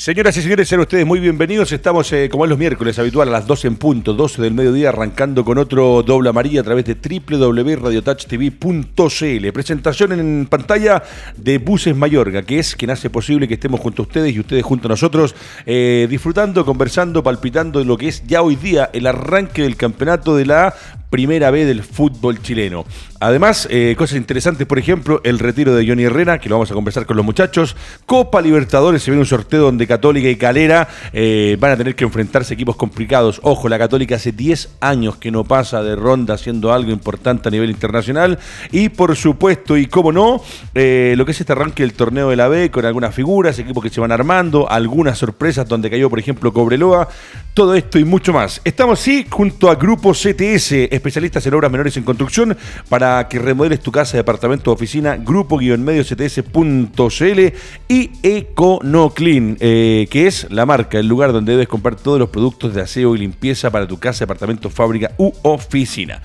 Señoras y señores, sean ustedes muy bienvenidos. Estamos, eh, como es los miércoles, habitual a las 12 en punto, 12 del mediodía, arrancando con otro doble amarilla a través de www.radiotouchtv.cl. Presentación en pantalla de Buses Mayorga, que es quien hace posible que estemos junto a ustedes y ustedes junto a nosotros, eh, disfrutando, conversando, palpitando de lo que es ya hoy día el arranque del campeonato de la primera vez del fútbol chileno. Además, eh, cosas interesantes, por ejemplo, el retiro de Johnny Herrera, que lo vamos a conversar con los muchachos. Copa Libertadores, se viene un sorteo donde Católica y Calera eh, van a tener que enfrentarse equipos complicados. Ojo, la Católica hace 10 años que no pasa de ronda haciendo algo importante a nivel internacional. Y por supuesto, y cómo no, eh, lo que es este arranque del torneo de la B con algunas figuras, equipos que se van armando, algunas sorpresas donde cayó, por ejemplo, Cobreloa. Todo esto y mucho más. Estamos, sí, junto a Grupo CTS, especialistas en obras menores en construcción, para que remodeles tu casa, departamento oficina, grupo-mediocts.cl y EconoClean, eh, que es la marca, el lugar donde debes comprar todos los productos de aseo y limpieza para tu casa, departamento, fábrica u oficina.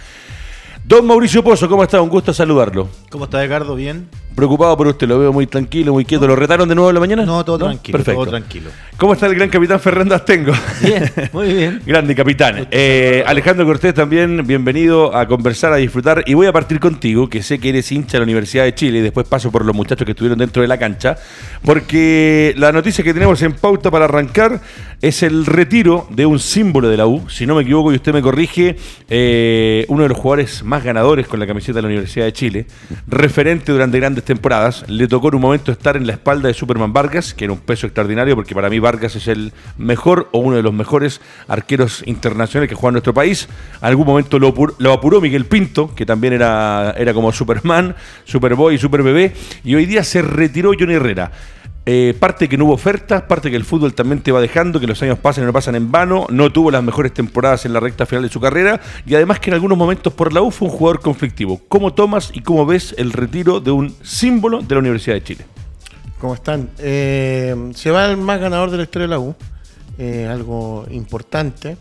Don Mauricio Pozo, ¿cómo está? Un gusto saludarlo. ¿Cómo está, Ricardo? ¿Bien? Preocupado por usted, lo veo muy tranquilo, muy quieto. ¿Lo retaron de nuevo en la mañana? No, todo tranquilo. Perfecto. Todo tranquilo. ¿Cómo está el gran capitán Fernando Astengo? Bien, muy bien. Grande capitán. Eh, Alejandro Cortés también, bienvenido a conversar, a disfrutar. Y voy a partir contigo, que sé que eres hincha de la Universidad de Chile, y después paso por los muchachos que estuvieron dentro de la cancha, porque la noticia que tenemos en pauta para arrancar es el retiro de un símbolo de la U. Si no me equivoco y usted me corrige, eh, uno de los jugadores más ganadores con la camiseta de la Universidad de Chile, referente durante grandes temporadas. Le tocó en un momento estar en la espalda de Superman Vargas, que era un peso extraordinario, porque para mí Vargas es el mejor o uno de los mejores arqueros internacionales que juega en nuestro país. algún momento lo, apuró Miguel Pinto, que también era, como Superman, Superboy, Super Bebé, y hoy día se retiró Johnny Herrera. Eh, parte que no hubo ofertas, parte que el fútbol también te va dejando, que los años pasan y no pasan en vano, no tuvo las mejores temporadas en la recta final de su carrera y además que en algunos momentos por la U fue un jugador conflictivo. ¿Cómo tomas y cómo ves el retiro de un símbolo de la Universidad de Chile? ¿Cómo están? Eh, se va el más ganador de la historia de la U, eh, algo importante.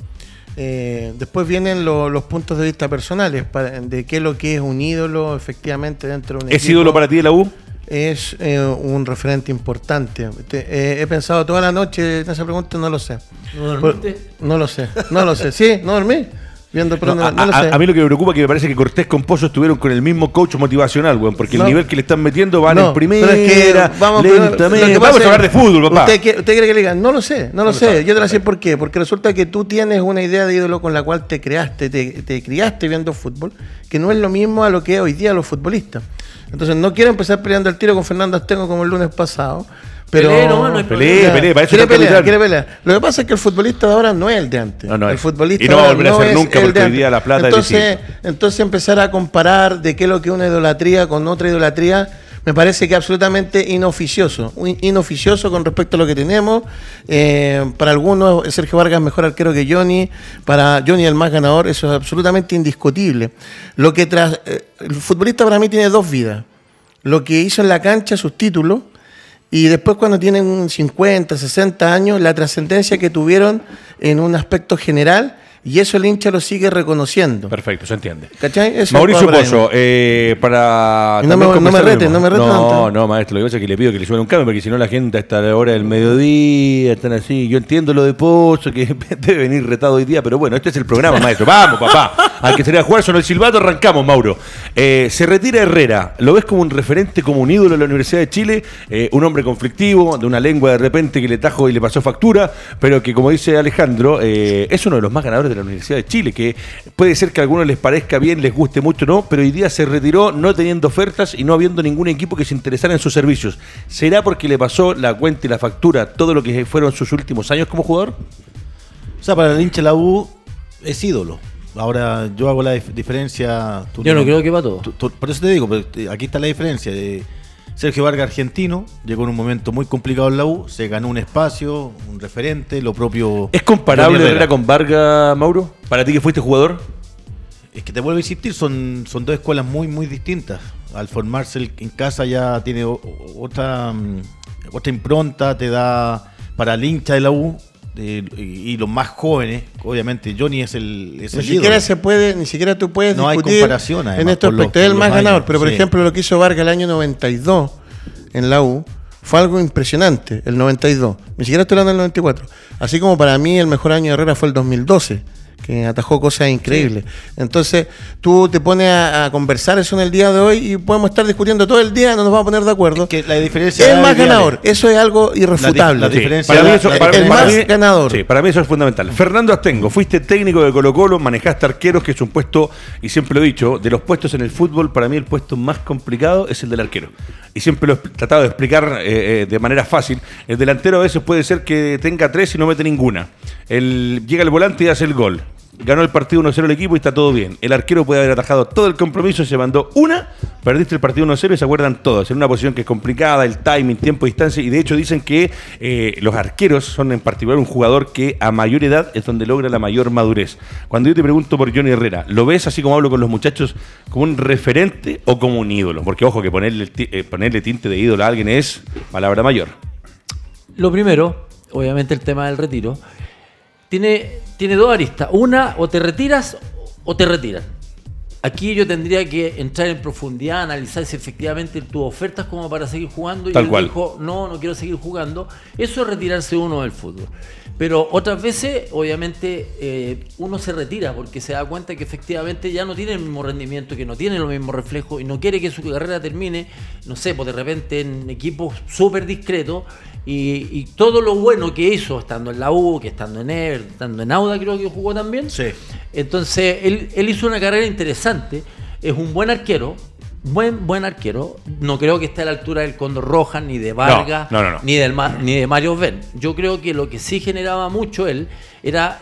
después vienen los puntos de vista personales, de qué es lo que es un ídolo efectivamente dentro de un ¿Es ídolo para ti de la U? Es eh, un referente importante. Eh, he pensado toda la noche en esa pregunta, no lo sé. ¿No dormiste? no lo sé, no lo sé. Sí, no dormí. Viendo no, a, no mí lo que me preocupa es que me parece que Cortés con Pozo estuvieron con el mismo coach motivacional, weón, porque el nivel que le están metiendo van en primera, es que vamos, lentamente. vamos a hablar de fútbol, papá. ¿Usted, quiere, usted quiere que le digan? No lo sé, no lo, sé. Yo te lo sé por qué. Porque resulta que tú tienes una idea de ídolo con la cual te creaste, te, te criaste viendo fútbol, que no es lo mismo a lo que hoy día los futbolistas. Entonces no quiero empezar peleando el tiro con Fernando Astengo como el lunes pasado. Pero no, no pelee, pelee, para eso quiere pelear, quiere pelear. Lo que pasa es que el futbolista de ahora no es el de antes. No, no el futbolista y no va a volver a ser nunca porque hoy día la plata entonces, es entonces empezar a comparar de qué es lo que es una idolatría con otra idolatría me parece que absolutamente inoficioso. Inoficioso con respecto a lo que tenemos. Eh, para algunos, Sergio Vargas es mejor arquero que Johnny. Para Johnny, el más ganador, eso es absolutamente indiscutible. Lo que tras, eh, el futbolista para mí tiene dos vidas. Lo que hizo en la cancha, sus títulos, y después cuando tienen 50, 60 años, la trascendencia que tuvieron en un aspecto general y eso el hincha lo sigue reconociendo. Perfecto, se entiende. ¿Cachai? Eso Mauricio Pozo, eh, para. No me, no me reten, no me reten. No, no, maestro, lo que pasa es que le pido que le suene un cambio, porque si no la gente hasta la hora del mediodía están así. Yo entiendo lo de Pozo, que debe venir retado hoy día, pero bueno, este es el programa, maestro. Vamos, papá. Al que sería jugar son el silbato, arrancamos, Mauro. Eh, se retira Herrera. ¿Lo ves como un referente, como un ídolo de la Universidad de Chile? Eh, un hombre conflictivo, de una lengua de repente que le tajo y le pasó factura, pero que, como dice Alejandro, es uno de los más ganadores de la Universidad de Chile, que puede ser que a algunos les parezca bien, les guste mucho, no, pero hoy día se retiró no teniendo ofertas y no habiendo ningún equipo que se interesara en sus servicios. ¿Será porque le pasó la cuenta y la factura todo lo que fueron sus últimos años como jugador? O sea, para el hincha la U es ídolo. Ahora yo hago la diferencia. Yo no creo que va todo. por eso te digo, aquí está la diferencia. De, Sergio Vargas argentino, llegó en un momento muy complicado en la U, se ganó un espacio, un referente, lo propio. ¿Es comparable Herrera con Vargas, Mauro? ¿Para ti que fuiste jugador? Es que te vuelvo a insistir, son, son dos escuelas muy, muy distintas. Al formarse en casa ya tiene otra, mm, otra impronta, te da para el hincha de la U, y los más jóvenes, obviamente Johnny es el, es ni siquiera se puede, ni siquiera tú puedes no discutir hay comparación, en estos aspectos. Es el más ganador, pero por ejemplo lo que hizo Vargas el año 92 en la U, fue algo impresionante, el 92. Ni siquiera estoy hablando del 94. Así como para mí el mejor año de Herrera fue el 2012 que atajó cosas increíbles. Entonces, tú te pones a, conversar eso en el día de hoy y podemos estar discutiendo todo el día, no nos vamos a poner de acuerdo. que la diferencia el más ganador, eso es algo irrefutable. La, diferencia para mí eso, el más ganador. Sí, para mí eso es fundamental. Fernando Astengo, fuiste técnico de Colo Colo, manejaste arqueros, que es un puesto, y siempre lo he dicho, de los puestos en el fútbol, para mí el puesto más complicado es el del arquero. Y siempre lo he tratado de explicar eh, eh, de manera fácil. El delantero a veces puede ser que tenga tres y no mete ninguna. El, llega el volante y hace el gol ganó el partido 1-0 el equipo y está todo bien. El arquero puede haber atajado todo el compromiso, se mandó una, perdiste el partido 1-0 y se acuerdan todos. En una posición que es complicada, el timing, tiempo, distancia. Y de hecho dicen que eh, los arqueros son en particular un jugador que a mayor edad es donde logra la mayor madurez. Cuando yo te pregunto por Johnny Herrera, ¿lo ves así como hablo con los muchachos como un referente o como un ídolo? Porque ojo que ponerle, eh, ponerle tinte de ídolo a alguien es palabra mayor. Lo primero, obviamente el tema del retiro tiene, tiene dos aristas. Una, o te retiras o te retiran. Aquí yo tendría que entrar en profundidad, analizar si efectivamente tuvo ofertas como para seguir jugando y él dijo, no, no quiero seguir jugando. Eso es retirarse uno del fútbol. Pero otras veces, obviamente, eh, uno se retira porque se da cuenta que efectivamente ya no tiene el mismo rendimiento, que no tiene los mismos reflejos y no quiere que su carrera termine, no sé, pues de repente en equipos súper discretos y, todo lo bueno que hizo estando en la U, que estando en Ever, estando en Auda, creo que jugó también. Sí. Entonces, él, él hizo una carrera interesante, es un buen arquero, buen, buen arquero. No creo que esté a la altura del Condor Rojas, ni de Vargas, ni, del, ni de Mario Ben. Yo creo que lo que sí generaba mucho él era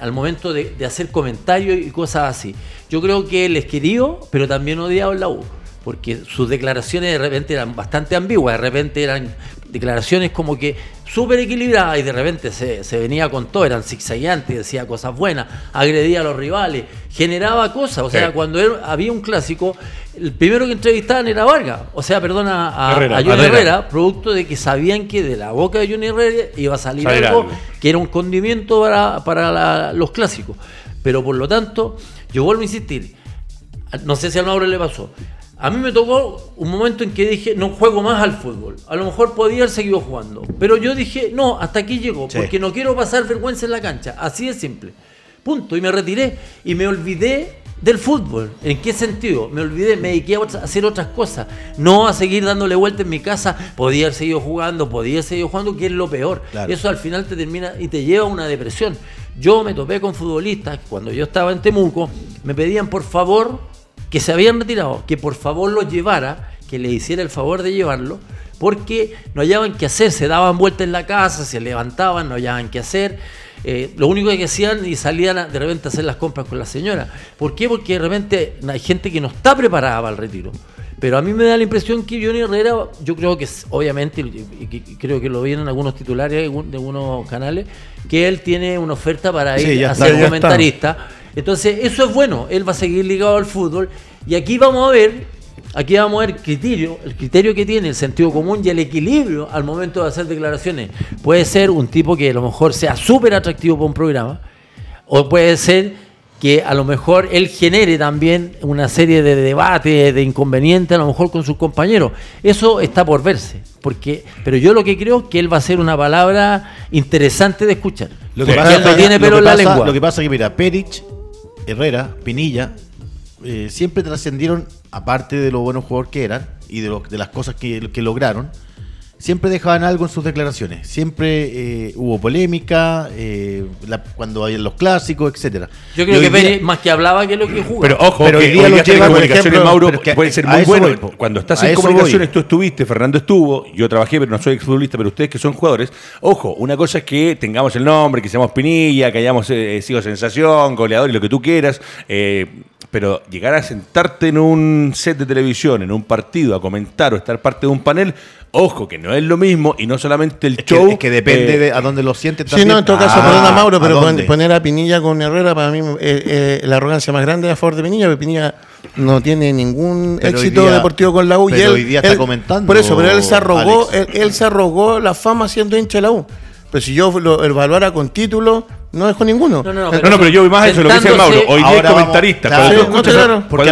al momento de, hacer comentarios y cosas así. Yo creo que él es querido, pero también odiado en la U. Porque sus declaraciones de repente eran bastante ambiguas, de repente eran declaraciones como que súper equilibradas y de repente se, venía con todo, eran zigzagueantes, decía cosas buenas, agredía a los rivales, generaba cosas. O sea, cuando había un clásico, el primero que entrevistaban era Vargas, o sea, perdona, a, Johnny Herrera. producto de que sabían que de la boca de Johnny Herrera iba a salir algo, que era un condimento para, para los clásicos. Pero por lo tanto, yo vuelvo a insistir, no sé si a Mauro le pasó, a mí me tocó un momento en que dije, no juego más al fútbol. A lo mejor podía haber seguido jugando. Pero yo dije, no, hasta aquí llegó, porque no quiero pasar vergüenza en la cancha. Así de simple. Punto. Y me retiré y me olvidé del fútbol. ¿En qué sentido? Me olvidé, me dediqué a hacer otras cosas. No a seguir dándole vuelta en mi casa. Podía haber seguido jugando, podía haber seguido jugando, que es lo peor. Eso al final te termina y te lleva a una depresión. Yo me topé con futbolistas cuando yo estaba en Temuco, me pedían por favor que se habían retirado, que por favor los llevara, que le hiciera el favor de llevarlo, porque no hallaban qué hacer, se daban vueltas en la casa, se levantaban, no hallaban qué hacer. Eh, lo único que hacían y salían de repente a hacer las compras con la señora. ¿Por qué? Porque de repente hay gente que no está preparada para el retiro. Pero a mí me da la impresión que Johnny Herrera, yo creo que obviamente, y, creo que lo vi en algunos titulares de algunos canales, que él tiene una oferta para ir a ser comentarista. Entonces, eso es bueno, él va a seguir ligado al fútbol. Y aquí vamos a ver, aquí vamos a ver criterio, el criterio que tiene, el sentido común y el equilibrio al momento de hacer declaraciones. Puede ser un tipo que a lo mejor sea súper atractivo para un programa, o puede ser que a lo mejor él genere también una serie de debates, de inconvenientes, a lo mejor con sus compañeros. Eso está por verse. Porque, pero yo lo que creo es que él va a ser una palabra interesante de escuchar. Lo que pasa, no tiene pelo en la lengua. Lo que pasa es que, mira, Perich Herrera, Pinilla, eh, siempre trascendieron, aparte de lo buenos jugadores que eran y de, de las cosas que lograron, siempre dejaban algo en sus declaraciones. Siempre eh, hubo polémica, eh, cuando había los clásicos, etcétera. Yo creo que más que hablaba que lo que jugaba. Pero ojo, pero hoy día, lo lleva, comunicaciones, Mauro, puede ser muy bueno. Cuando estás en comunicaciones, tú estuviste, Fernando estuvo, yo trabajé, pero no soy exfutbolista, pero ustedes que son jugadores, ojo, una cosa es que tengamos el nombre, que seamos Pinilla, que hayamos eh, sido sensación, goleador y lo que tú quieras, pero llegar a sentarte en un set de televisión, en un partido, a comentar o estar parte de un panel, Ojo, que no es lo mismo y no solamente el show. es que depende eh, de a dónde lo sientes Sí, no, en todo caso, perdona Mauro, pero poner a Pinilla con Herrera para mí eh, eh, la arrogancia más grande es a favor de Pinilla, porque Pinilla no tiene ningún éxito deportivo con la U. Pero y él, hoy día está comentando. Por eso, pero él se arrogó, él, se arrogó la fama siendo hincha de la U. Pero si yo lo evaluara con título, No dejó ninguno. No, no, pero, yo voy más a eso, lo que dice Mauro. Hoy día es comentarista. cuando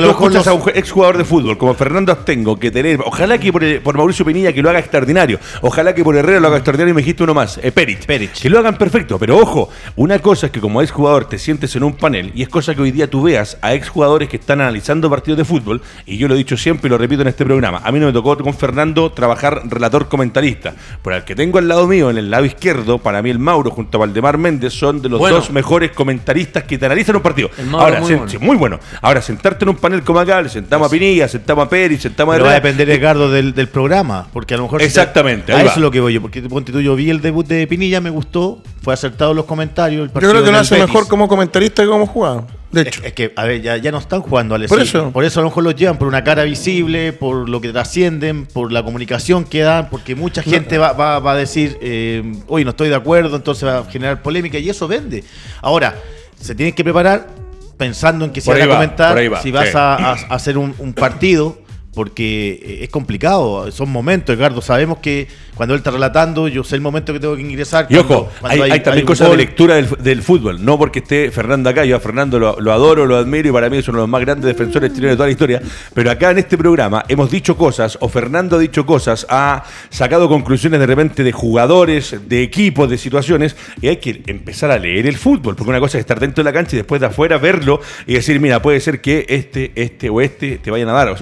tú escuchas, a, un exjugador de fútbol como Fernando Astengo, que tener, ojalá que por, Mauricio Pinilla que lo haga extraordinario, ojalá que por Herrera lo haga extraordinario y me dijiste uno más, eh, Perich, Que lo hagan perfecto, pero ojo, una cosa es que como exjugador te sientes en un panel y es cosa que hoy día tú veas a exjugadores que están analizando partidos de fútbol, y yo lo he dicho siempre y lo repito en este programa, a mí no me tocó con Fernando trabajar relator comentarista, pero al que tengo al lado mío, en el lado izquierdo, para mí el Mauro junto a Valdemar Méndez son de los dos mejores comentaristas que te analizan un partido. Ahora, muy, bueno. muy, bueno. Ahora, sentarte en un panel como acá, le sentamos a Pinilla, sentamos a Peri, sentamos a... Pero va a depender, Edgardo, del, del, programa, porque a lo mejor... Exactamente. a eso es lo que voy yo, porque ponte tú, yo vi el debut de Pinilla, me gustó, fue acertado los comentarios. yo creo que lo hace mejor como comentarista que como jugador. De hecho. Es, que, a ver, ya, ya no están jugando al Por eso. Por eso a lo mejor los llevan por una cara visible, por lo que trascienden, por la comunicación que dan, porque mucha gente va, va, a decir, eh, hoy no estoy de acuerdo, entonces va a generar polémica y eso vende. Ahora, se tienen que preparar pensando en que si van a comentar, si vas a, hacer un partido porque es complicado, son momentos, Edgardo, sabemos que cuando él está relatando, yo sé el momento que tengo que ingresar. Y ojo, hay, también cosas de lectura del, fútbol, no porque esté Fernando acá, yo a Fernando lo, adoro, lo admiro y para mí es uno de los más grandes defensores chilenos de toda la historia, pero acá en este programa hemos dicho cosas, o Fernando ha dicho cosas, ha sacado conclusiones de repente de jugadores, de equipos, de situaciones, y hay que empezar a leer el fútbol, porque una cosa es estar dentro de la cancha y después de afuera verlo y decir, mira, puede ser que este, este o este te vayan a dar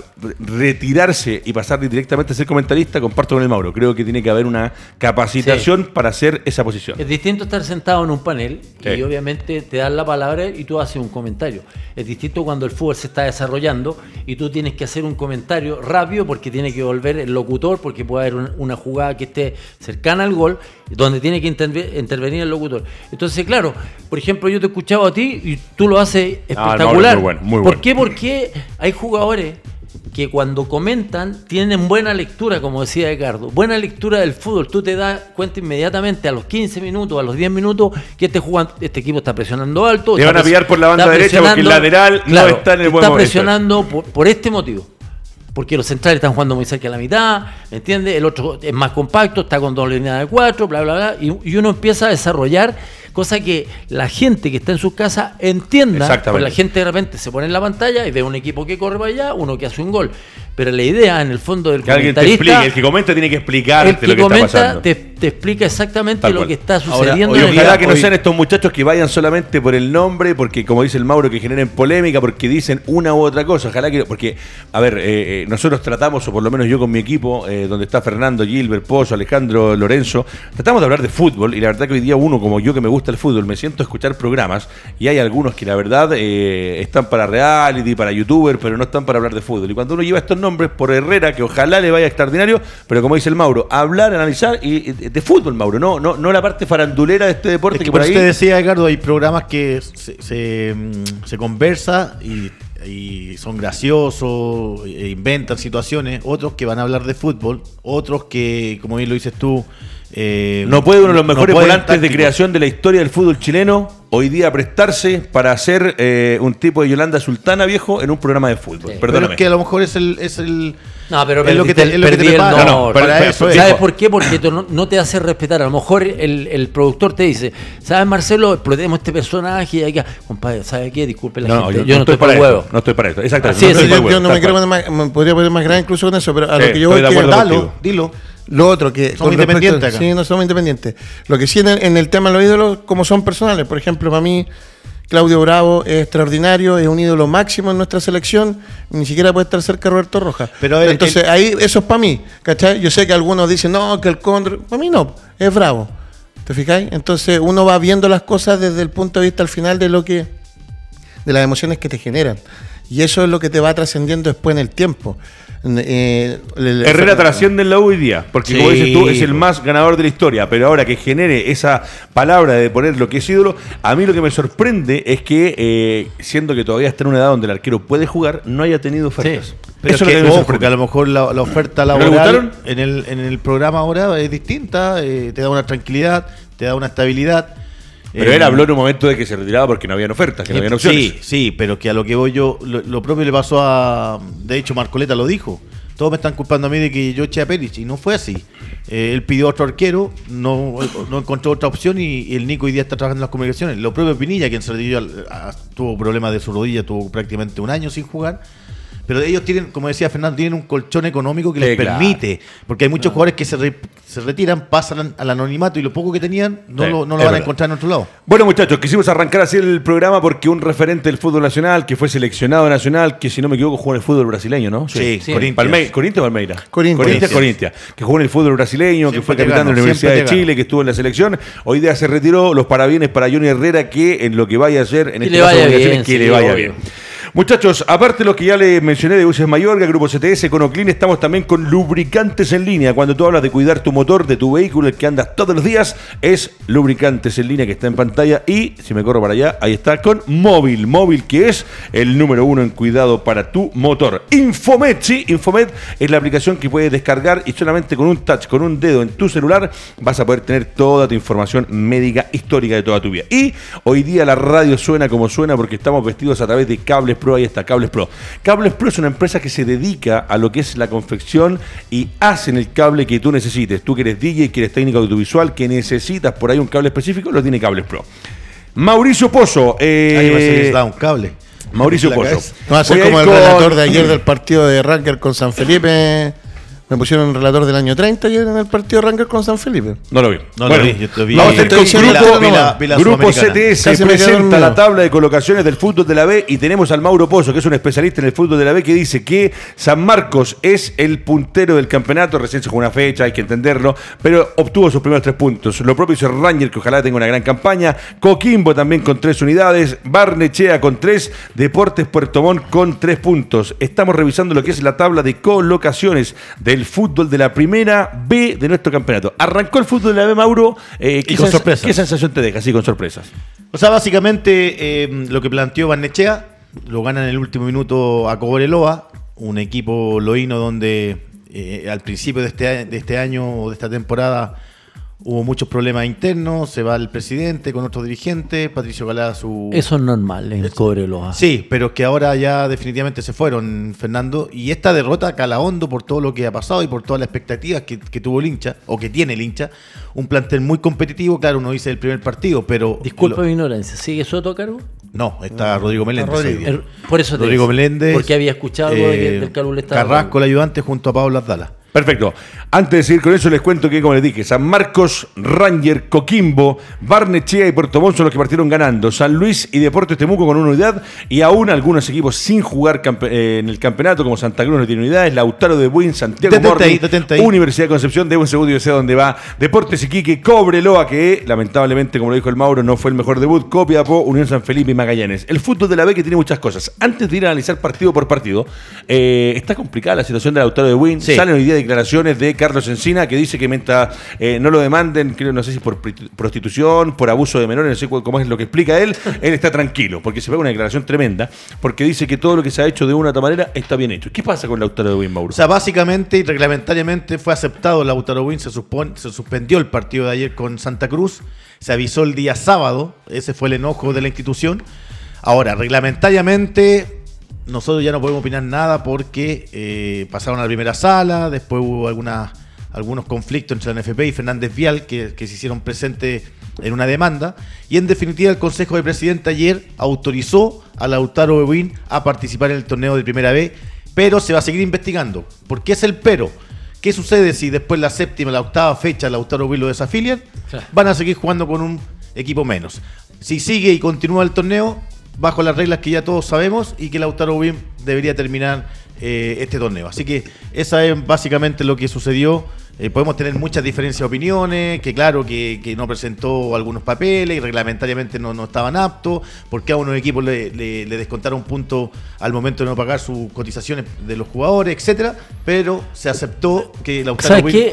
retirarse y pasar directamente a ser comentarista, comparto con el Mauro. Creo que tiene que haber una capacitación para hacer esa posición. Es distinto estar sentado en un panel y obviamente te dan la palabra y tú haces un comentario. Es distinto cuando el fútbol se está desarrollando y tú tienes que hacer un comentario rápido porque tiene que volver el locutor, porque puede haber una jugada que esté cercana al gol, donde tiene que intervenir el locutor. Entonces, claro, por ejemplo, yo te he escuchado a ti y tú lo haces ah, espectacular. muy bueno, muy bueno. ¿Por qué? Porque hay jugadores que cuando comentan tienen buena lectura, como decía Ricardo, buena lectura del fútbol. Tú te das cuenta inmediatamente a los 15 minutos, a los 10 minutos, que este, jugando, este equipo está presionando alto. Te van a pillar por la banda derecha porque el lateral no está en el buen Está presionando por, este motivo. Porque los centrales están jugando muy cerca de la mitad, ¿me entiendes? El otro es más compacto, está con dos líneas de cuatro, bla, bla, bla. y uno empieza a desarrollar cosa que la gente que está en su casa entienda, porque la gente de repente se pone en la pantalla y ve un equipo que corre para allá, uno que hace un gol. Pero la idea, en el fondo del que alguien te explique, el que comenta tiene que explicarte lo que está pasando. Te, te explica exactamente lo que está sucediendo. y ojalá que no sean estos muchachos que vayan solamente por el nombre, porque como dice el Mauro, que generen polémica, porque dicen una u otra cosa. Ojalá que, porque, a ver, eh, eh, nosotros tratamos, o por lo menos yo con mi equipo, eh, donde está Fernando, Gilbert, Pozo, Alejandro, Lorenzo, tratamos de hablar de fútbol y la verdad que hoy día uno como yo que me gusta el fútbol, me siento a escuchar programas y hay algunos que la verdad están para reality, para youtuber, pero no están para hablar de fútbol. Y cuando uno lleva estos nombres por Herrera, que ojalá le vaya extraordinario, pero como dice el Mauro, hablar, analizar y, de fútbol, Mauro, no, no, no la parte farandulera de este deporte que, por ahí. Usted decía, Ricardo, hay programas que se, se, mm, conversa y son graciosos, e inventan situaciones, otros que van a hablar de fútbol, otros que, como bien lo dices tú, eh, no puede uno de los mejores volantes de creación de la historia del fútbol chileno hoy día prestarse para hacer eh, un tipo de Yolanda Sultana viejo en un programa de fútbol. Pero es que a lo mejor es el, es el no, pero es lo que te, es lo que te para eso ¿Sabes por qué? Porque no, te hace respetar. A lo mejor el, el productor te dice, ¿sabes, Marcelo? Explotemos este personaje y hay que. Compadre, ¿sabes qué? Disculpe la gente. Yo, no, estoy, para el huevo. No estoy para eso. Exactamente. Sí, yo, no me quiero poner más, me podría poner más grande incluso con eso, pero a lo que yo voy a dilo. Lo otro que. Somos independientes Sí, no somos independientes. Lo que sí en el, tema de los ídolos, como son personales. Por ejemplo, para mí, Claudio Bravo es extraordinario, es un ídolo máximo en nuestra selección. Ni siquiera puede estar cerca de Roberto Rojas. Pero Entonces, ahí, eso es para mí. ¿Cachai? Yo sé que algunos dicen, no, que el Condor. Para mí no, es Bravo. ¿Te fijáis? Entonces, uno va viendo las cosas desde el punto de vista al final de lo que. de las emociones que te generan. Y eso es lo que te va trascendiendo después en el tiempo. Eh, Herrera trasciende en la U hoy día, porque como dices tú, es el más ganador de la historia, pero ahora que genere esa palabra de poner lo que es ídolo, a mí lo que me sorprende es que, eh, siendo que todavía está en una edad donde el arquero puede jugar, no haya tenido ofertas. Pero Eso es que, porque a lo mejor la, oferta laboral en el, en el programa ahora es distinta, eh, te da una tranquilidad, te da una estabilidad. Pero él habló en un momento de que se retiraba porque no habían ofertas, que no habían opciones. Sí, sí, pero que a lo que voy yo, lo, propio le pasó a. De hecho, Marcoleta lo dijo. todos me están culpando a mí de que yo eché a Perich y no fue así. Eh, él pidió otro arquero, no, no encontró otra opción y, el Nico hoy día está trabajando en las comunicaciones. Lo propio Pinilla, quien se tuvo problemas de su rodilla, tuvo prácticamente un año sin jugar pero ellos tienen, como decía Fernando, tienen un colchón económico que les permite, porque hay muchos jugadores que se, se, retiran, pasan al anonimato y lo poco que tenían no lo, no lo van a encontrar en otro lado. Bueno, muchachos, quisimos arrancar así el programa porque un referente del fútbol nacional, que fue seleccionado nacional, que si no me equivoco jugó en el fútbol brasileño, ¿no? Sí, sí. Corinthians. ¿Corintia o Palmeira? Corinthians. Corinthians, que jugó en el fútbol brasileño, que fue capitán de la Universidad de Chile, que estuvo en la selección. Hoy día se retiró. Los parabienes para Johnny Herrera, que en lo que vaya a hacer en este caso, que le vaya bien. Muchachos, aparte de lo que ya les mencioné de Buses Mayorga, Grupo CTS, con Oclean, estamos también con lubricantes en línea. Cuando tú hablas de cuidar tu motor, de tu vehículo, el que andas todos los días, es lubricantes en línea que está en pantalla. Y si me corro para allá, ahí está con Móvil. Móvil que es el número uno en cuidado para tu motor. Infomed, sí, Infomed es la aplicación que puedes descargar y solamente con un touch, con un dedo en tu celular, vas a poder tener toda tu información médica histórica de toda tu vida. Y hoy día la radio suena como suena porque estamos vestidos a través de cables Pro, ahí está, Cables Pro. Cables Pro es una empresa que se dedica a lo que es la confección y hacen el cable que tú necesites. Tú que eres DJ, que eres técnico audiovisual, que necesitas por ahí un cable específico, lo tiene Cables Pro. Mauricio Pozo. Eh, da un cable. Mauricio Pozo. No va a ser como el relator de ayer del partido de Ranker con San Felipe. Me pusieron un relator del año 30 ayer en el partido Ranger con San Felipe. No lo vi. No lo vi. Yo vi. Vamos a con Grupo, grupo CTS presenta la tabla de colocaciones del fútbol de la B y tenemos al Mauro Pozo, que es un especialista en el fútbol de la B, que dice que San Marcos es el puntero del campeonato. Recién se jugó una fecha, hay que entenderlo, pero obtuvo sus primeros tres puntos. Lo propio hizo Ranger, que ojalá tenga una gran campaña. Coquimbo también con tres unidades. Barnechea con tres. Deportes Puerto Montt con tres puntos. Estamos revisando lo que es la tabla de colocaciones de el fútbol de la primera B de nuestro campeonato. Arrancó el fútbol de la B, Mauro. Eh, ¿qué, con sorpresas. ¿Qué sensación te deja? Sí, con sorpresas. O sea, básicamente eh, lo que planteó Barnechea, lo gana en el último minuto a Cobreloa, un equipo loíno donde eh, al principio de este, de este año o de esta temporada Hubo muchos problemas internos, se va el presidente con otro dirigente, Patricio Galá su... Eso es normal en el Cobreloa. Sí, pero que ahora ya definitivamente se fueron, Fernando. Y esta derrota cala hondo por todo lo que ha pasado y por todas las expectativas que, tuvo el hincha, o que tiene el hincha. Un plantel muy competitivo, claro, uno dice el primer partido, pero... Disculpa mi ignorancia, ¿sigue Soto a cargo? No, está Rodrigo Meléndez. Er, por eso te Rodrigo Meléndez. Porque había escuchado algo de que eh, el estaba... Carrasco, el ayudante, junto a Pablo Azdala. Perfecto. Antes de seguir con eso, les cuento que, como les dije, San Marcos, Ranger, Coquimbo, Barnechea y Puerto Montt son los que partieron ganando. San Luis y Deportes Temuco con una unidad y aún algunos equipos sin jugar eh, en el campeonato, como Santa Cruz no tiene unidades, Lautaro de Buin, Santiago Morning, Universidad de Concepción, de un segundo y sé dónde va. Deportes Iquique, Cobreloa, que lamentablemente, como lo dijo el Mauro, no fue el mejor debut. Copiapó, Unión San Felipe y Magallanes. El fútbol de la B que tiene muchas cosas. Antes de ir a analizar partido por partido, eh, está complicada la situación de Lautaro de Buin. Salen hoy día declaraciones de Carlos Encina que dice que mientras eh, no lo demanden, creo, no sé si por prostitución, por abuso de menores, no sé cómo es lo que explica él, él está tranquilo, porque se ve una declaración tremenda, porque dice que todo lo que se ha hecho de una otra manera está bien hecho. ¿Qué pasa con Lautaro de Mauro? O sea, básicamente y reglamentariamente fue aceptado Lautaro Win, se, supone, se suspendió el partido de ayer con Santa Cruz, se avisó el día sábado, ese fue el enojo de la institución. Ahora, reglamentariamente nosotros ya no podemos opinar nada porque eh, pasaron a la primera sala, después hubo algunas, algunos conflictos entre la NFP y Fernández Vial que, se hicieron presentes en una demanda. Y en definitiva el Consejo de Presidente ayer autorizó a Lautaro Bebín a participar en el torneo de primera B, pero se va a seguir investigando. ¿Por qué es el pero? ¿Qué sucede si después la séptima, la octava fecha Lautaro Bebín lo desafilian? Van a seguir jugando con un equipo menos. Si sigue y continúa el torneo, bajo las reglas que ya todos sabemos y que Lautaro Wim debería terminar eh, este torneo. Así que esa es básicamente lo que sucedió eh, podemos tener muchas diferencias de opiniones, que claro, que, no presentó algunos papeles y reglamentariamente no, no estaban aptos, porque a unos equipos le, le, descontaron puntos al momento de no pagar sus cotizaciones de los jugadores, etcétera, pero se aceptó que la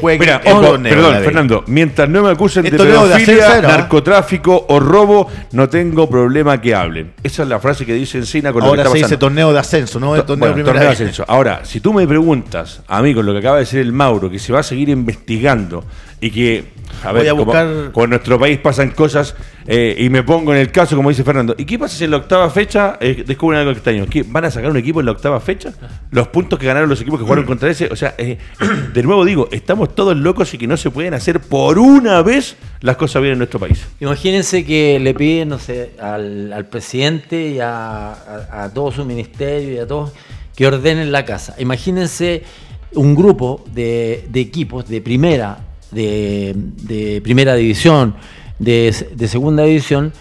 juegue Mira, Perdón, Fernando, mientras no me acusen de pedofilia, narcotráfico o robo, no tengo problema que hablen. Esa es la frase que dice Encina con Ahora lo que se dice torneo de ascenso, no torneo, torneo de ascenso. Ahora, si tú me preguntas a mí con lo que acaba de decir el Mauro, que se va a seguir investigando y que A ver, buscar... con nuestro país pasan cosas eh, y me pongo en el caso, como dice Fernando. ¿Y qué pasa si en la octava fecha eh, descubren algo extraño? ¿Qué, ¿Van a sacar un equipo en la octava fecha? Los puntos que ganaron los equipos que jugaron contra ese. O sea, eh, de nuevo digo, estamos todos locos y que no se pueden hacer por una vez las cosas bien en nuestro país. Imagínense que le piden, no sé, al, presidente y a, a todo su ministerio y a todos que ordenen la casa. Imagínense un grupo de, equipos de primera, de, primera división, de, segunda división,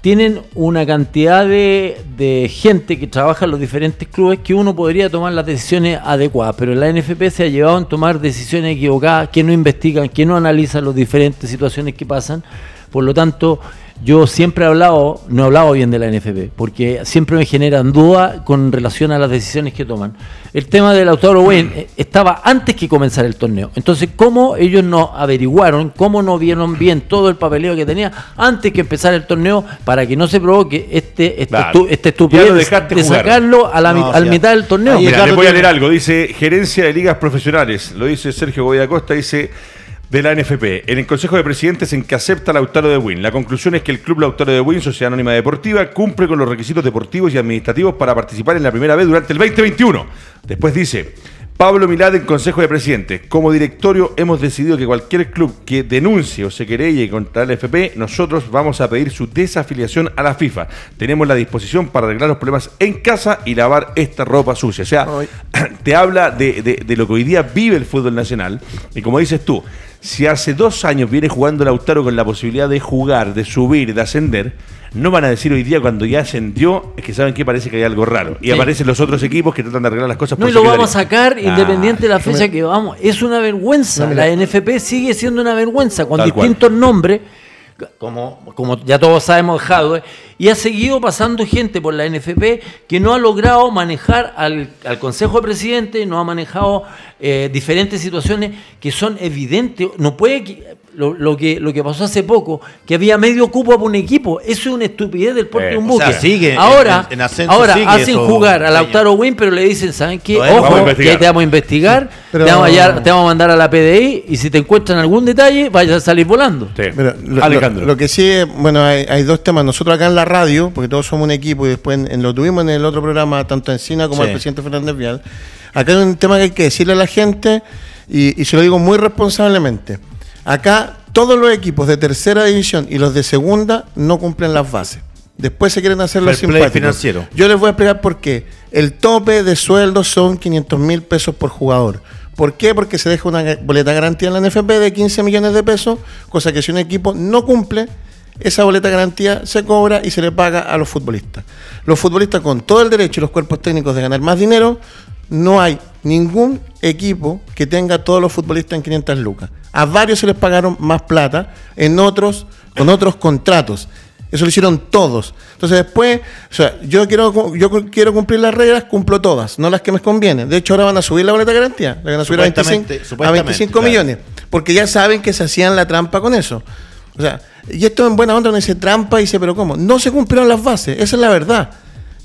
tienen una cantidad de, gente que trabaja en los diferentes clubes que uno podría tomar las decisiones adecuadas, pero la NFP se ha llevado a tomar decisiones equivocadas, que no investigan, que no analizan las diferentes situaciones que pasan. Por lo tanto, yo siempre he hablado, no he hablado bien de la NFP, porque siempre me generan dudas con relación a las decisiones que toman. El tema del Lautaro Wayne eh, estaba antes que comenzar el torneo. Entonces, ¿cómo ellos no averiguaron, cómo no vieron bien todo el papeleo que tenía antes que empezar el torneo para que no se provoque este, este, este estupidez de sacarlo a la mitad del torneo? Mira, les voy a leer algo. Dice, gerencia de ligas profesionales, lo dice Sergio Goya Costa, dice de la NFP. En el Consejo de Presidentes en que acepta Lautaro de Win. La conclusión es que el Club Lautaro de Win, Sociedad Anónima Deportiva, cumple con los requisitos deportivos y administrativos para participar en la primera vez durante el 2021. Después dice, Pablo Milad en Consejo de Presidentes. Como directorio hemos decidido que cualquier club que denuncie o se querelle contra la NFP, nosotros vamos a pedir su desafiliación a la FIFA. Tenemos la disposición para arreglar los problemas en casa y lavar esta ropa sucia. O sea, te habla de, de lo que hoy día vive el fútbol nacional. Y como dices tú, si hace dos años viene jugando Lautaro con la posibilidad de jugar, de subir, de ascender, no van a decir hoy día cuando ya ascendió, es que saben que parece que hay algo raro. Y aparecen los otros equipos que tratan de arreglar las cosas. No, y lo vamos a sacar ah, independiente de la fecha que vamos. Es una vergüenza. la NFP sigue siendo una vergüenza con distintos nombres como, como ya todos sabemos, Jadwe, y ha seguido pasando gente por la NFP que no ha logrado manejar al, Consejo de Presidentes, no ha manejado eh, diferentes situaciones que son evidentes. No puede lo, que, lo que pasó hace poco, que había medio cupo para un equipo, eso es una estupidez del puerto de un eh, buque. sigue, ahora ahora hacen jugar a Lautaro Win, pero le dicen, ¿saben qué? Ojo, que te vamos a investigar, te, vamos a, mandar a la PDI y si te encuentran algún detalle, vayas a salir volando. lo, que sí, bueno, hay, dos temas. Nosotros acá en la radio, porque todos somos un equipo y después lo tuvimos en el otro programa, tanto en Sina como el presidente Fernández Vial. Acá hay un tema que hay que decirle a la gente y, y se lo digo muy responsablemente Acá todos los equipos de tercera división y los de segunda no cumplen las bases. Después se quieren hacer los simpáticos. financiero. Yo les voy a explicar por qué. El tope de sueldo son 500 mil pesos por jugador. ¿Por qué? Porque se deja una boleta garantía en la NFP de 15 millones de pesos, cosa que si un equipo no cumple, esa boleta garantía se cobra y se le paga a los futbolistas. Los futbolistas con todo el derecho y los cuerpos técnicos de ganar más dinero, no hay ningún equipo que tenga todos los futbolistas en 500 lucas. A varios se les pagaron más plata, en otros con otros contratos. Eso lo hicieron todos. Entonces después, o sea, yo quiero, yo quiero cumplir las reglas, cumplo todas, no las que me convienen. De hecho, ahora van a subir la boleta de garantía, la van a subir a 25, a 25 millones, porque ya saben que se hacían la trampa con eso. O sea, y esto en buena onda no dice trampa y dice, pero ¿cómo? No se cumplieron las bases, esa es la verdad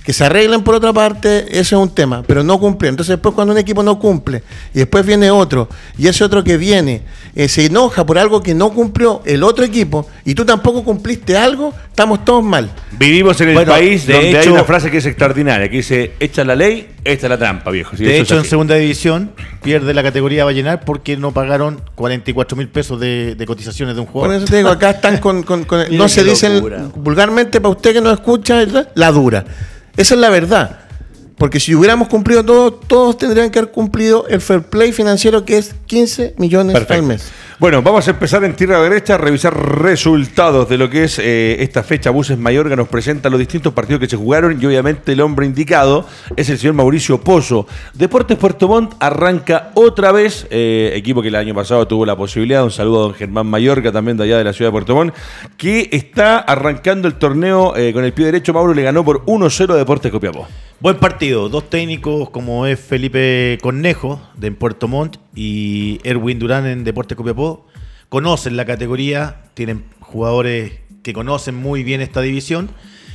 que se arreglen por otra parte, eso es un tema, pero no cumplen. Entonces después cuando un equipo no cumple y después viene otro y ese otro que viene eh, se enoja por algo que no cumplió el otro equipo y tú tampoco cumpliste algo, estamos todos mal. Vivimos en el país donde hay una frase que es extraordinaria, que dice, echa la ley, esta es la trampa, viejo. de hecho, en segunda división pierde la categoría Vallenar porque no pagaron 44 mil pesos de, cotizaciones de un jugador. Por eso te digo, acá están con... no se dicen vulgarmente, para usted que no escucha, la dura. Esa es la verdad. Porque si hubiéramos cumplido todo, todos tendrían que haber cumplido el fair play financiero que es 15 millones al mes. Bueno, vamos a empezar en tierra derecha a revisar resultados de lo que es eh, esta fecha. Buses Mayorga nos presenta los distintos partidos que se jugaron y obviamente el hombre indicado es el señor Mauricio Pozo. Deportes Puerto Montt arranca otra vez, eh, equipo que el año pasado tuvo la posibilidad, un saludo a don Germán Mayorga también de allá de la ciudad de Puerto Montt, que está arrancando el torneo eh, con el pie derecho. Mauro le ganó por 1-0 a Deportes Copiapó. Buen partido, dos técnicos como es Felipe Cornejo de Puerto Montt y Erwin Durán en Deportes Copiapó. Conocen la categoría, tienen jugadores que conocen muy bien esta división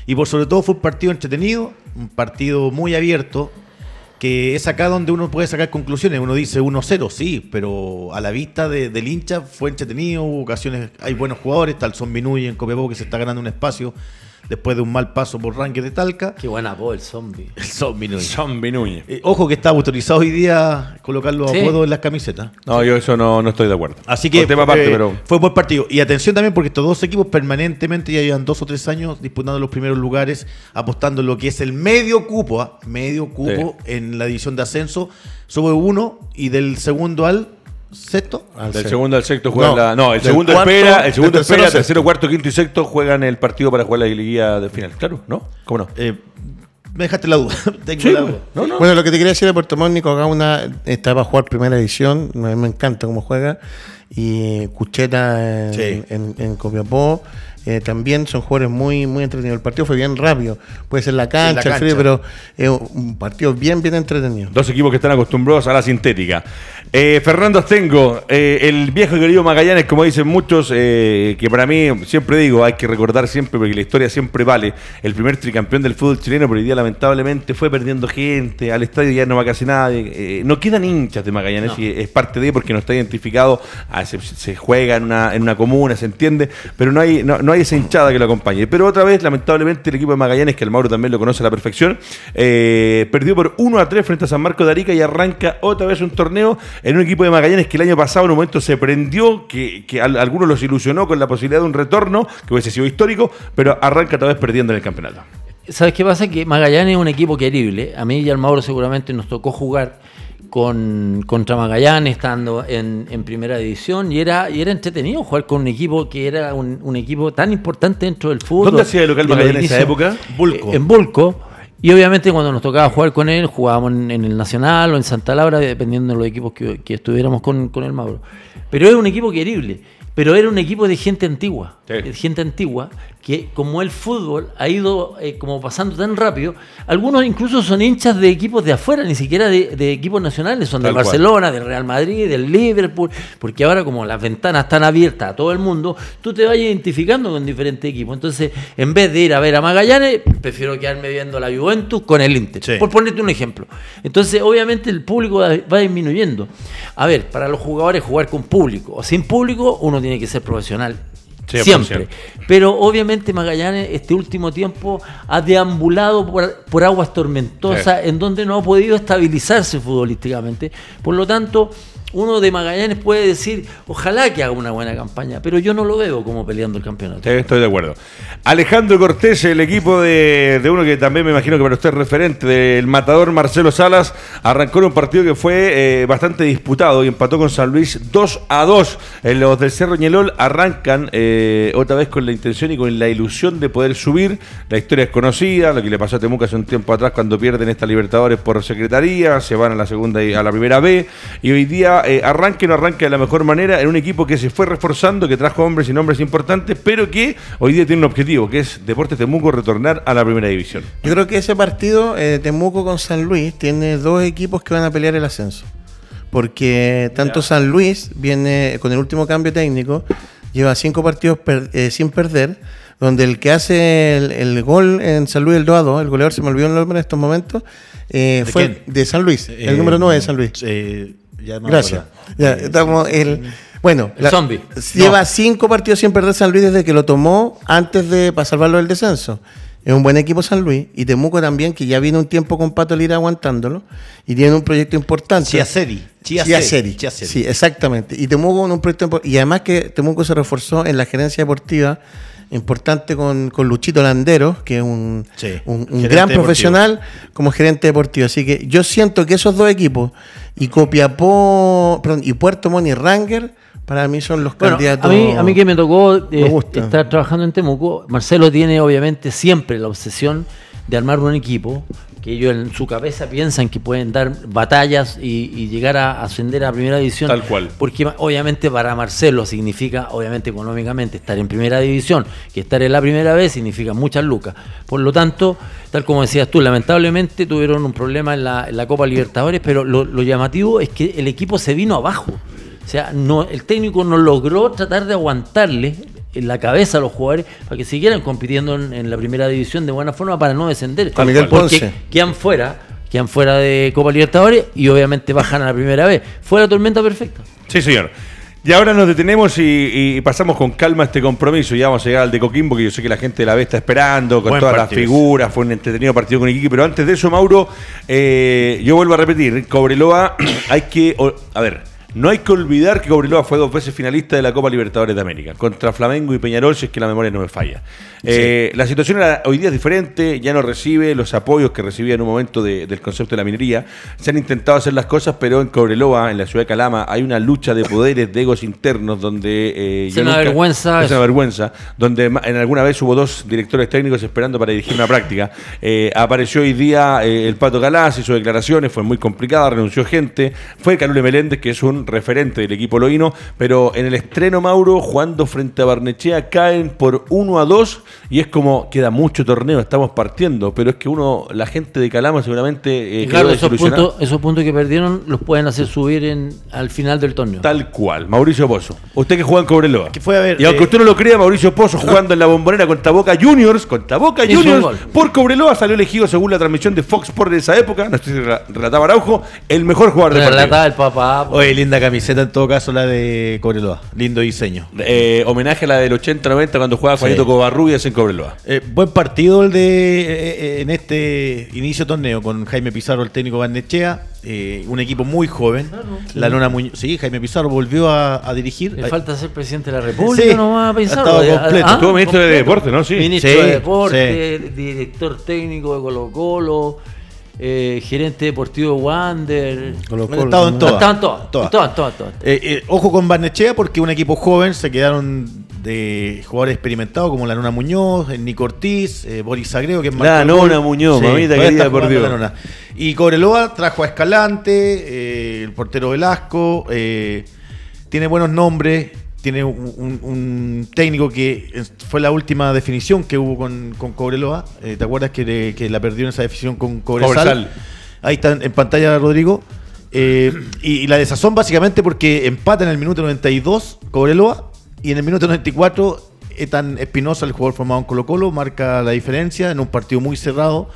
y por sobre todo fue un partido entretenido, un partido muy abierto que es acá donde uno puede sacar conclusiones. Uno dice 1-0, sí, pero a la vista del hincha fue entretenido, hubo ocasiones, hay buenos jugadores, tal Son Binuy en Copiapó que se está ganando un espacio después de un mal paso por Ranque de Talca. Qué buena voz el zombie. El zombie Núñez. Zombie Núñez. Eh, ojo que está autorizado hoy día colocar los apodos en las camisetas. No, yo eso no, no estoy de acuerdo. Así que tema aparte, eh, pero... fue buen partido. Y atención también porque estos dos equipos permanentemente ya llevan dos o tres años disputando los primeros lugares, apostando en lo que es el medio cupo, ¿ah? medio cupo en la división de ascenso. Sube uno y del segundo al sexto. del segundo al sexto juegan no, la. No, el segundo espera, el segundo espera, tercero, cuarto, quinto y sexto juegan el partido para jugar la liguilla de final. Claro, ¿no? ¿Cómo no? Eh, me dejaste la duda. Tengo la duda. Bueno, lo que te quería decir de Puerto Montt, Nico una está para jugar primera edición. Me, me encanta cómo juega. Y Cucheta en, en, en Copiapó. Eh, también son jugadores muy, muy entretenidos. El partido fue bien rápido, puede ser la cancha, el frío, pero es un partido bien, bien entretenido. Dos equipos que están acostumbrados a la sintética. Eh, Fernando Astengo, eh, el viejo y querido Magallanes, como dicen muchos, que para mí, siempre digo, hay que recordar siempre, porque la historia siempre vale, el primer tricampeón del fútbol chileno, pero hoy día lamentablemente fue perdiendo gente, al estadio ya no va casi nadie, no quedan hinchas de Magallanes, y es parte de, porque no está identificado, se, juega en una, en una comuna, se entiende, pero no hay... No, no hay esa hinchada que lo acompañe. Pero otra vez, lamentablemente, el equipo de Magallanes, que el Mauro también lo conoce a la perfección, eh, perdió por 1 a 3 frente a San Marco de Arica y arranca otra vez un torneo en un equipo de Magallanes que el año pasado en un momento se prendió, que, a, algunos los ilusionó con la posibilidad de un retorno, que hubiese sido histórico, pero arranca otra vez perdiendo en el campeonato. ¿Sabes qué pasa? Que Magallanes es un equipo querible. A mí y al Mauro seguramente nos tocó jugar con, contra Magallanes estando en, primera división y era, y era entretenido jugar con un equipo que era un, equipo tan importante dentro del fútbol. ¿Dónde hacía el local Magallanes en esa época? Bulco. En Bulco. Y obviamente cuando nos tocaba jugar con él, jugábamos en, el Nacional o en Santa Laura, dependiendo de los equipos que, que estuviéramos con, con el Mauro. Pero era un equipo querible pero era un equipo de gente antigua, de gente antigua, que como el fútbol ha ido eh, como pasando tan rápido, algunos incluso son hinchas de equipos de afuera, ni siquiera de, equipos nacionales, son de Barcelona, del Real Madrid, del Liverpool, porque ahora como las ventanas están abiertas a todo el mundo, tú te vas identificando con diferentes equipos. Entonces, en vez de ir a ver a Magallanes, prefiero quedarme viendo la Juventus con el Inter, por ponerte un ejemplo. Entonces, obviamente el público va disminuyendo. A ver, para los jugadores jugar con público o sin público, uno tiene que ser profesional siempre. Pero obviamente Magallanes este último tiempo ha deambulado por, aguas tormentosas en donde no ha podido estabilizarse futbolísticamente. Por lo tanto, uno de Magallanes puede decir, ojalá que haga una buena campaña, pero yo no lo veo como peleando el campeonato. estoy de acuerdo. Alejandro Cortés, el equipo de, uno que también me imagino que para usted es referente, del matador Marcelo Salas, arrancó en un partido que fue eh, bastante disputado y empató con San Luis 2 a 2. los del Cerro Ñelol arrancan eh, otra vez con la intención y con la ilusión de poder subir. La historia es conocida, lo que le pasó a Temuca hace un tiempo atrás cuando pierden esta Libertadores por secretaría, se van a la segunda y a la primera B y hoy día eh, arranque o no arranque de la mejor manera en un equipo que se fue reforzando, que trajo hombres y nombres importantes, pero que hoy día tiene un objetivo, que es Deportes Temuco retornar a la primera división. Yo creo que ese partido, eh, Temuco con San Luis, tiene dos equipos que van a pelear el ascenso. Porque tanto San Luis viene con el último cambio técnico, lleva cinco partidos eh, sin perder donde el que hace el, gol en San Luis el 2 a 2, el goleador se me olvidó el nombre en estos momentos, fue de San Luis, el número 9 de San Luis. Gracias. Ya, estamos el, bueno, lleva cinco partidos sin perder San Luis desde que lo tomó antes de para salvarlo del descenso. Es un buen equipo San Luis y Temuco también, que ya viene un tiempo con Pato Lira aguantándolo y tiene un proyecto importante. Chiaseri. Chiaseri. Sí, exactamente. Y Temuco con un proyecto y además que Temuco se reforzó en la gerencia deportiva importante con, con Luchito Landero, que es un, un, gran profesional como gerente deportivo. Así que yo siento que esos dos equipos, y Copiapó, perdón, y Puerto Montt y Ranger, para mí son los candidatos. A mí, a mí que me tocó eh, estar trabajando en Temuco, Marcelo tiene obviamente siempre la obsesión de armar un equipo que ellos en su cabeza piensan que pueden dar batallas y, llegar a ascender a primera división. Tal cual. Porque obviamente para Marcelo significa, obviamente económicamente, estar en primera división, que estar en la primera vez significa muchas lucas. Por lo tanto, tal como decías tú, lamentablemente tuvieron un problema en la, Copa Libertadores, pero lo, lo, llamativo es que el equipo se vino abajo. O sea, no, el técnico no logró tratar de aguantarle en la cabeza a los jugadores para que siguieran compitiendo en, la primera división de buena forma para no descender. A Miguel Porque quedan fuera, quedan fuera de Copa Libertadores y obviamente bajan a la primera vez. Fue la tormenta perfecta. Sí, señor. Y ahora nos detenemos y, pasamos con calma este compromiso. Ya vamos a llegar al de Coquimbo, que yo sé que la gente de la B está esperando, con todas las figuras. Fue un entretenido partido con Iquique. Pero antes de eso, Mauro, eh, yo vuelvo a repetir: Cobreloa, hay que. A ver, no hay que olvidar que Cobreloa fue dos veces finalista de la Copa Libertadores de América, contra Flamengo y Peñarol, si es que la memoria no me falla. Eh, la situación hoy día es diferente, ya no recibe los apoyos que recibía en un momento del concepto de la minería. Se han intentado hacer las cosas, pero en Cobreloa, en la ciudad de Calama, hay una lucha de poderes, de egos internos, donde... Eh, es una vergüenza. Es una vergüenza, donde en alguna vez hubo dos directores técnicos esperando para dirigir una práctica. Eh, apareció hoy día el Pato Galás, hizo declaraciones, fue muy complicada, renunció gente. Fue Carule Meléndez, que es un referente del equipo loíno, pero en el estreno, Mauro, jugando frente a Barnechea, caen por 1 a 2 y es como, queda mucho torneo, estamos partiendo, pero es que uno, la gente de Calama seguramente... Eh, claro, esos puntos, esos puntos que perdieron los pueden hacer subir en, al final del torneo. Tal cual, Mauricio Pozo. Usted que juega en Cobreloa. Que fue a ver, y aunque eh, usted no lo crea, Mauricio Pozo jugando en la bombonera contra Boca Juniors, contra Boca Juniors, por Cobreloa salió elegido según la transmisión de Fox Sports de esa época, no sé si relataba Araujo, el mejor jugador de Relataba el papá. Oye, linda camiseta en todo caso la de Cobreloa. Lindo diseño. Eh, homenaje a la del 80-90 cuando jugaba Juanito Covarrubias en Cobreloa. Eh, buen partido el de eh, en este inicio de torneo con Jaime Pizarro, el técnico Barnechea. un equipo muy joven. La Lona Muñoz. Sí, Jaime Pizarro volvió a, dirigir. Le falta ser presidente de la República, sí, no va a pensar. completo. Ah, ministro de Deporte, ¿no? Sí. Ministro de Deporte, director técnico de Colo Colo eh, gerente deportivo Wander. Estado en todas. ojo con Barnechea porque un equipo joven se quedaron de jugadores experimentados como la Nona Muñoz, Nico Ortiz, eh, Boris Sagreo, que es La Nona Muñoz, mamita querida por Dios. Y Cobreloa trajo a Escalante, eh, el portero Velasco, tiene buenos nombres tiene un, técnico que fue la última definición que hubo con, con Cobreloa. Eh, ¿Te acuerdas que, la perdió en esa definición con Cobresal? Ahí está en pantalla Rodrigo. Eh, y, la desazón básicamente porque empata en el minuto 92 Cobreloa y en el minuto 94 Etan Espinosa, el jugador formado en Colo Colo, marca la diferencia en un partido muy cerrado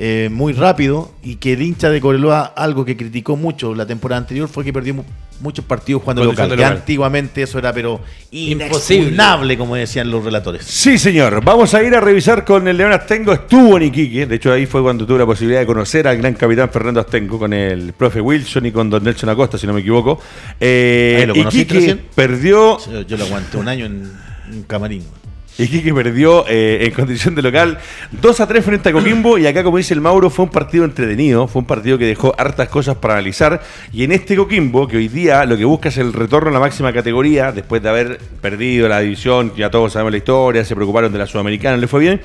eh, muy rápido y que el hincha de Cobreloa, algo que criticó mucho la temporada anterior, fue que perdió muchos partidos jugando local. Que antiguamente eso era pero imposible, como decían los relatores. Sí, señor. Vamos a ir a revisar con el León Astengo. Estuvo en Iquique. De hecho, ahí fue cuando tuve la posibilidad de conocer al gran capitán Fernando Astengo con el profe Wilson y con Don Nelson Acosta, si no me equivoco. Eh, ¿Lo Iquique perdió. Yo lo aguanté un año en, en Camarín. Iquique perdió eh, en condición de local 2 a 3 frente a Coquimbo y acá como dice el Mauro fue un partido entretenido, fue un partido que dejó hartas cosas para analizar y en este Coquimbo que hoy día lo que busca es el retorno a la máxima categoría después de haber perdido la división, ya todos sabemos la historia, se preocuparon de la Sudamericana, le fue bien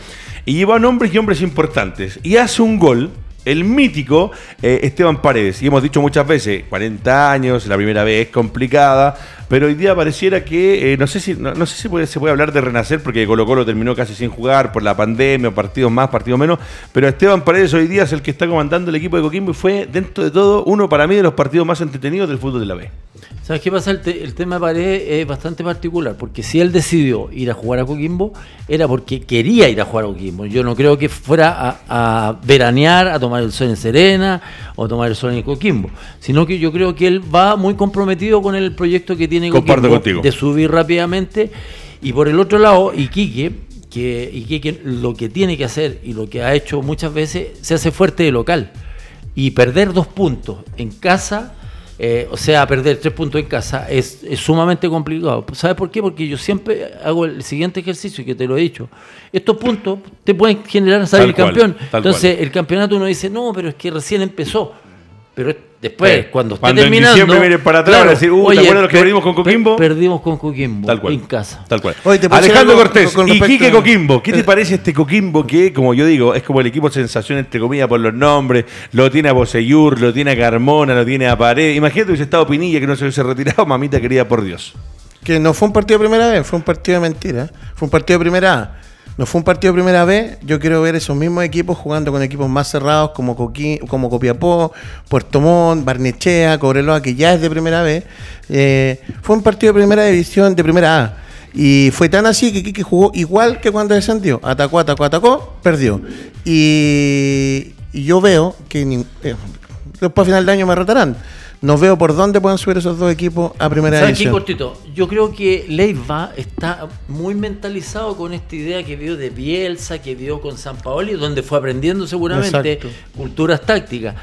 y lleva nombres y hombres importantes y hace un gol el mítico eh, Esteban Paredes. Y hemos dicho muchas veces, 40 años, la primera vez es complicada, pero hoy día pareciera que, eh, no sé si no, sé si se puede hablar de renacer, porque Colo Colo terminó casi sin jugar por la pandemia, partidos más, partidos menos, pero Esteban Paredes hoy día es el que está comandando el equipo de Coquimbo y fue, dentro de todo, uno para mí de los partidos más entretenidos del fútbol de la B. ¿Sabes qué pasa? El, tema de Paredes es bastante particular, porque si él decidió ir a jugar a Coquimbo, era porque quería ir a jugar a Coquimbo. Yo no creo que fuera a, veranear, a tomar el sol en Serena o tomar el sol en Coquimbo, sino que yo creo que él va muy comprometido con el proyecto que tiene Coquimbo de subir rápidamente. Y por el otro lado, Iquique, que Iquique lo que tiene que hacer y lo que ha hecho muchas veces, se hace fuerte de local. Y perder dos puntos en casa eh, o sea, perder tres puntos en casa es, sumamente complicado. ¿Sabes por qué? Porque yo siempre hago el siguiente ejercicio, que te lo he dicho. Estos puntos te pueden generar salir campeón. Entonces, el campeonato uno dice, no, pero es que recién empezó. Pero después, cuando esté terminando. Diciembre viene para atrás, decir, uh, ¿te acuerdas los que perdimos con Coquimbo? perdimos con Coquimbo tal cual, en casa. Tal cual. Alejandro Cortés y Quique Coquimbo. ¿Qué te parece este Coquimbo que, como yo digo, es como el equipo sensación, entre comillas, por los nombres? Lo tiene a Boseyur, lo tiene a Carmona, lo tiene a Pared. Imagínate que hubiese estado Pinilla que no se hubiese retirado, mamita querida, por Dios. Que no fue un partido de primera vez, fue un partido de mentira. Fue un partido de primera A. No fue un partido de primera vez. Yo quiero ver esos mismos equipos jugando con equipos más cerrados como, como Copiapó, Puerto Montt, Barnechea, Cobreloa, que ya es de primera vez. Eh, fue un partido de primera división, de primera A. Y fue tan así que Kiki jugó igual que cuando descendió. Atacó, atacó, atacó, perdió. Y, y yo veo que eh, después a final de año me retarán. No veo por dónde pueden subir esos dos equipos a primera ¿Sabes división. qué, cortito? Yo creo que Leiva está muy mentalizado con esta idea que vio de Bielsa, que vio con San Paoli, donde fue aprendiendo seguramente Exacto. culturas tácticas.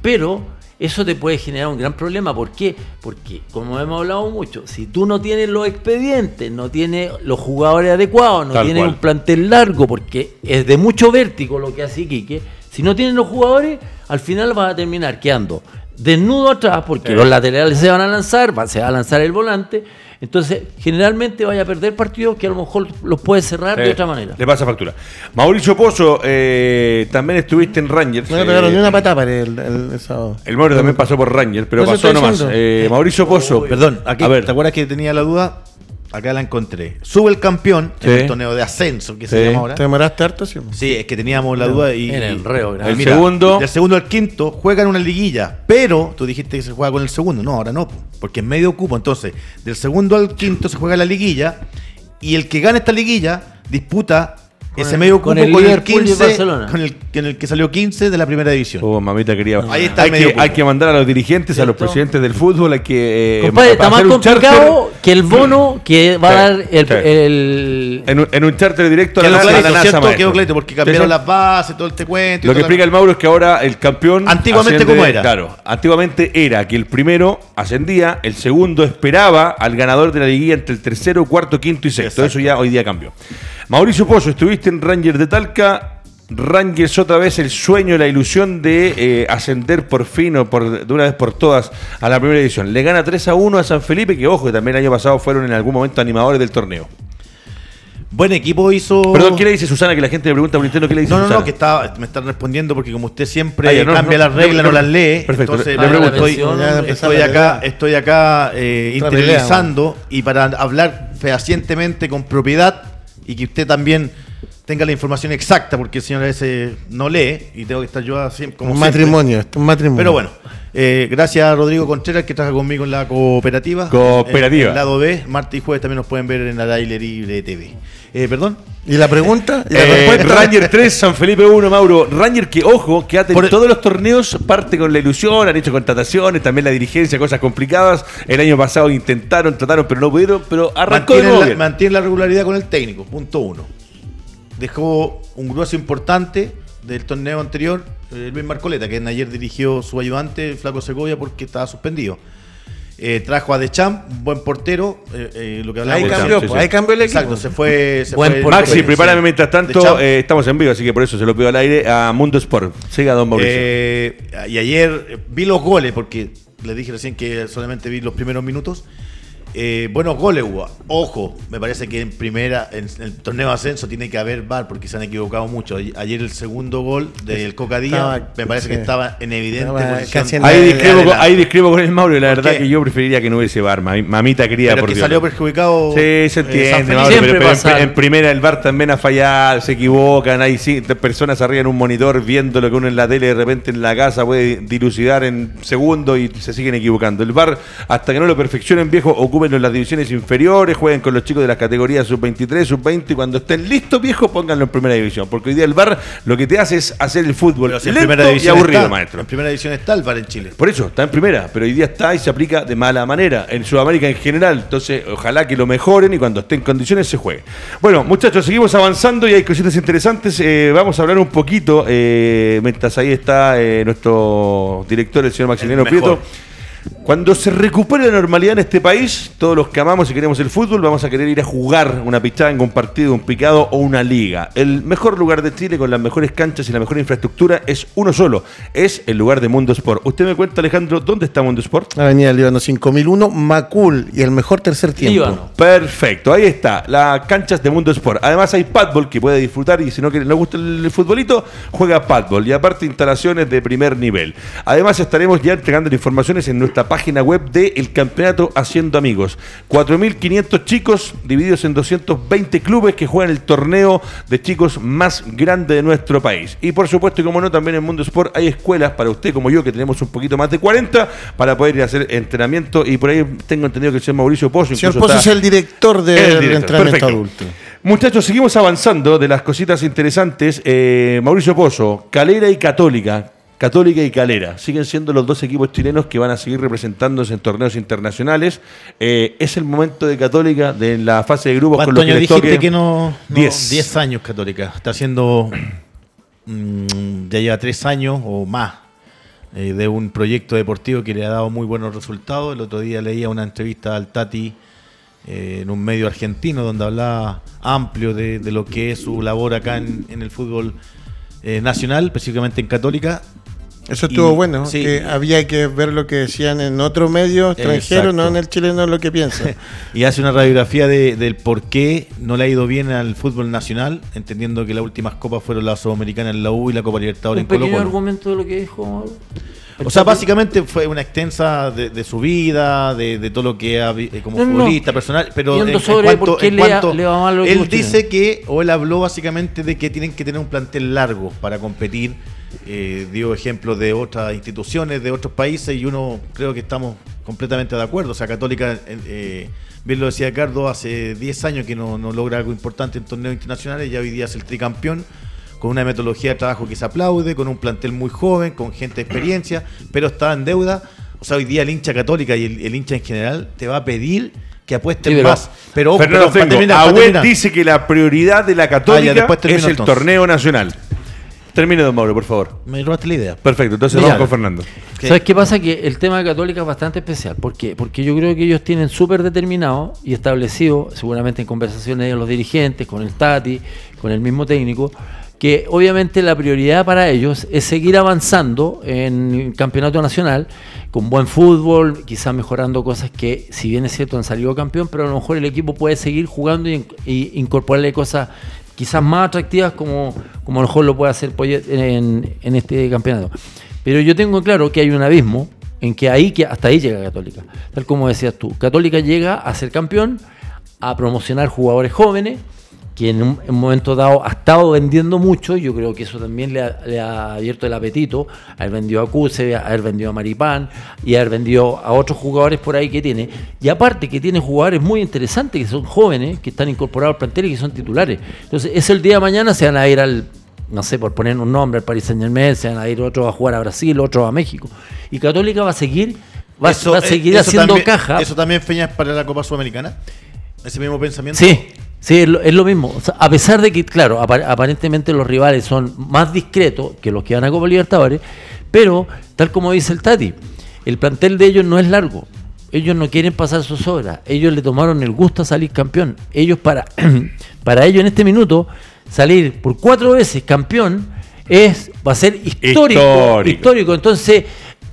Pero eso te puede generar un gran problema. ¿Por qué? Porque, como hemos hablado mucho, si tú no tienes los expedientes, no tienes los jugadores adecuados, no Tal tienes cual. un plantel largo, porque es de mucho vértigo lo que hace Iquique, si no tienes los jugadores, al final vas a terminar quedando desnudo atrás, porque Sí. los laterales se van a lanzar, va- se va a lanzar el volante. Entonces, generalmente vaya a perder partidos que a lo mejor los puedes cerrar de otra manera. Le pasa factura. Mauricio Pozo, eh, también estuviste en Rangers. No le pegaron eh, ni una patada para el, el- el sábado. El Mauro también pasó por Rangers, pero pasó nomás. Eh, Mauricio Pozo, Perdón, aquí, A ver. ¿te acuerdas que tenía la duda? Acá la encontré. Sube el campeón Sí. en el torneo de ascenso, que Sí. se llama ahora. ¿Te demoraste harto? Sí. Sí, es que teníamos la duda y. En el reo. El segundo. Del segundo al quinto juegan una liguilla, pero tú dijiste que se juega con el segundo. No, ahora no, po, porque en medio cupo. Entonces, del segundo al quinto se juega la liguilla y el que gana esta liguilla disputa ese el- medio con cupo el con el, Liverpool y el 15, Barcelona. con el, con el que salió 15 de la primera división. Oh, mamita quería. Ahí está hay, el medio que, cupo. hay que mandar a los dirigentes, a los presidentes del fútbol, hay que. eh, Compadre, está más complicado charter que el bono que va a dar el, sí. el- En un, en un charter directo a la, a la clarito, NASA. Quedó clarito, porque cambiaron las bases, todo este cuento. Lo que explica el Mauro es que ahora el campeón. Antiguamente, ¿cómo era? Claro, antiguamente era que el primero ascendía, el segundo esperaba al ganador de la liguilla entre el tercero, cuarto, quinto y sexto. Exacto. Eso ya hoy día cambió. Mauricio Pozo, estuviste en Rangers de Talca. Rangers otra vez el sueño, la ilusión de eh, ascender por fin o por, de una vez por todas a la primera edición. Le gana 3 a 1 a San Felipe, que ojo, que también el año pasado fueron en algún momento animadores del torneo. Buen equipo hizo. Perdón, ¿qué le dice Susana? Que la gente me pregunta por interno, ¿qué le dice No, no, Susana? no, que está, me están respondiendo porque como usted siempre Ah, no, cambia no, las reglas, no, no, las lee. perfecto, entonces le le pregunto. estoy, estoy la acá, estoy acá eh, interiorizando y para hablar fehacientemente con propiedad y que usted también tenga la información exacta, porque el señor a veces no lee y tengo que estar yo así como un siempre. matrimonio, esto es un matrimonio. Pero bueno, eh, gracias a Rodrigo Contreras que trabaja conmigo en la cooperativa. Cooperativa. En el lado B, martes y jueves también nos pueden ver en la Daily Libre TV. Eh, ¿Perdón? ¿Y la pregunta? ¿Y la Eh, respuesta? Ranger 3, San Felipe 1, Mauro. Ranger que, ojo, que ha tenido Por- todos los torneos parte con la ilusión, han hecho contrataciones, también la dirigencia, cosas complicadas. El año pasado intentaron, trataron, pero no pudieron, pero arrancó de mantiene nuevo la, bien. mantiene la regularidad con el técnico, punto uno. Dejó un grueso importante del torneo anterior, eh, Luis Marcoleta, que ayer dirigió su ayudante, el Flaco Segovia, porque estaba suspendido. Eh, trajo a Deschamps, un buen portero, eh, eh, lo que Ahí hablábamos. cambió, sí, pues, sí. ahí cambió el equipo. Exacto, se fue. Se Buen fue portero. Maxi, prepárame mientras tanto, eh, estamos en vivo, así que por eso se lo pido al aire a Mundo Sport. Siga, don Mauricio. Y ayer vi los goles, porque le dije recién que solamente vi los primeros minutos. Eh, buenos goles hubo. Ojo, me parece que en primera, en, el torneo de ascenso tiene que haber VAR porque se han equivocado mucho. Ayer el segundo gol del Coca Díaz Estaba- me parece que sí. estaba en evidente Estaba casi en ahí, la- discrepo, con- adelanto. ahí discrepo con el Mauro y la ¿Por verdad qué? que yo preferiría que no hubiese bar. mami- Mamita quería, Pero por que Dios. salió perjudicado. Sí, se eh, entiende, Felipe. Mauro, Siempre pero, pero en, pasa. en primera el bar también ha fallado, se equivocan, hay cinco personas arriba en un monitor viendo lo que uno en la tele de repente en la casa puede dilucidar en segundos y se siguen equivocando. El bar, hasta que no lo perfeccionen, viejo, ocúpenlo en las divisiones inferiores, jueguen con los chicos de las categorías sub-23, sub-20 y cuando estén listos, viejo, pónganlo en primera división. Porque hoy día el bar lo que te hace es hacer el fútbol si en lento primera y división aburrido, está, maestro. En primera división está el VAR en Chile. Por eso, está en primera, pero hoy día está y se aplica de mala manera. En Sudamérica en general. Entonces, ojalá que lo mejoren y cuando esté en condiciones se juegue. Bueno, muchachos, seguimos avanzando y hay cositas interesantes. Eh, vamos a hablar un poquito, eh, mientras ahí está eh, nuestro director, el señor Maximiliano El. Prieto. Cuando se recupere la normalidad en este país, todos los que amamos y queremos el fútbol, vamos a querer ir a jugar una pichanga, un partido, un picado o una liga. El mejor lugar de Chile con las mejores canchas y la mejor infraestructura es uno solo, es el lugar de Mundo Sport. Usted me cuenta, Alejandro, ¿dónde está Mundo Sport? Avenida Líbano 5001, Macul y el mejor tercer tiempo. Líbano. Perfecto, ahí está, las canchas de Mundo Sport. Además hay padball que puede disfrutar y si no le gusta el futbolito, juega padball y aparte instalaciones de primer nivel. Además estaremos ya entregando informaciones en nuestra página web del Campeonato Haciendo Amigos. 4.500 chicos divididos en 220 clubes que juegan el torneo de chicos más grande de nuestro país. Y por supuesto, y como no, también en Mundo Sport hay escuelas para usted como yo, que tenemos un poquito más de 40, para poder ir a hacer entrenamiento. Y por ahí tengo entendido que el señor Mauricio Pozo. El señor Pozo es el director del entrenamiento adulto. Muchachos, seguimos avanzando de las cositas interesantes. Eh, Mauricio Pozo, Calera y Católica. Católica y Calera siguen siendo los dos equipos chilenos que van a seguir representándose en torneos internacionales. Eh, es el momento de Católica de la fase de grupos con los que dijiste que no 10 años Católica. Está haciendo mm, ya lleva 3 años o más eh, de un proyecto deportivo que le ha dado muy buenos resultados. El otro día leía una entrevista al Tati eh, en un medio argentino donde hablaba amplio de, lo que es su labor acá en, el fútbol nacional, específicamente en Católica, eso estuvo bueno, que había que ver lo que decían en otro medio extranjero, no en el chileno lo que piensa. y hace una radiografía de, del por qué no le ha ido bien al fútbol nacional, entendiendo que las últimas copas fueron la Sudamericana en la U y la Copa Libertadores en Colo Colo. argumento de lo que dijo? O sea, básicamente fue una extensa de, su vida, de, todo lo que ha eh, como futbolista, personal, pero en, cuanto, él dice que, o él habló básicamente de que tienen que tener un plantel largo para competir eh, dio ejemplos de otras instituciones, de otros países, y uno creo que estamos completamente de acuerdo. O sea, Católica, eh, bien lo decía Ricardo, hace 10 años que no, logra algo importante en torneos internacionales, ya hoy día es el tricampeón, con una metodología de trabajo que se aplaude, con un plantel muy joven, con gente de experiencia, pero está en deuda. O sea, hoy día el hincha católica y el, hincha en general te va a pedir que apuesten más. Pero, Fernando pero, dice que la prioridad de la ah, católica es el torneo nacional. Termine, don Mauro, por favor. Me robaste la idea. Perfecto, entonces vamos con Fernando. ¿Sabes qué pasa? Que el tema de Católica es bastante especial. ¿Por qué? Porque yo creo que ellos tienen súper determinado y establecido, seguramente en conversaciones de los dirigentes, con el Tati, con el mismo técnico, que obviamente la prioridad para ellos es seguir avanzando en el campeonato nacional, con buen fútbol, quizás mejorando cosas que, si bien es cierto, han salido campeón, pero a lo mejor el equipo puede seguir jugando y incorporarle cosas quizás más atractivas como, como a lo mejor lo puede hacer en, en este campeonato. Pero yo tengo claro que hay un abismo en que ahí que hasta ahí llega Católica. Tal como decías tú, Católica llega a ser campeón, a promocionar jugadores jóvenes, que en un, momento dado ha estado vendiendo mucho, yo creo que eso también le ha, abierto el apetito, haber vendido a Cuse, haber vendido a Maripán y haber vendido a otros jugadores por ahí que tiene. Y aparte que tiene jugadores muy interesantes, que son jóvenes, que están incorporados al plantel y que son titulares. Entonces, es el día de mañana, se van a ir al, no sé, por poner un nombre, al Paris Saint Germain, se van a ir otros a jugar a Brasil, otros a México. Y Católica va a seguir, va, a seguir haciendo caja. ¿Eso también es para la Copa Sudamericana? ¿Ese mismo pensamiento? Sí, Sí, es lo, mismo. a pesar de que, claro, aparentemente los rivales son más discretos que los que van a Copa Libertadores, pero, tal como dice el Tati, el plantel de ellos no es largo. Ellos no quieren pasar sus obras. Ellos le tomaron el gusto a salir campeón. Ellos, para, para ellos en este minuto, salir por cuatro veces campeón es va a ser histórico. Histórico. Entonces,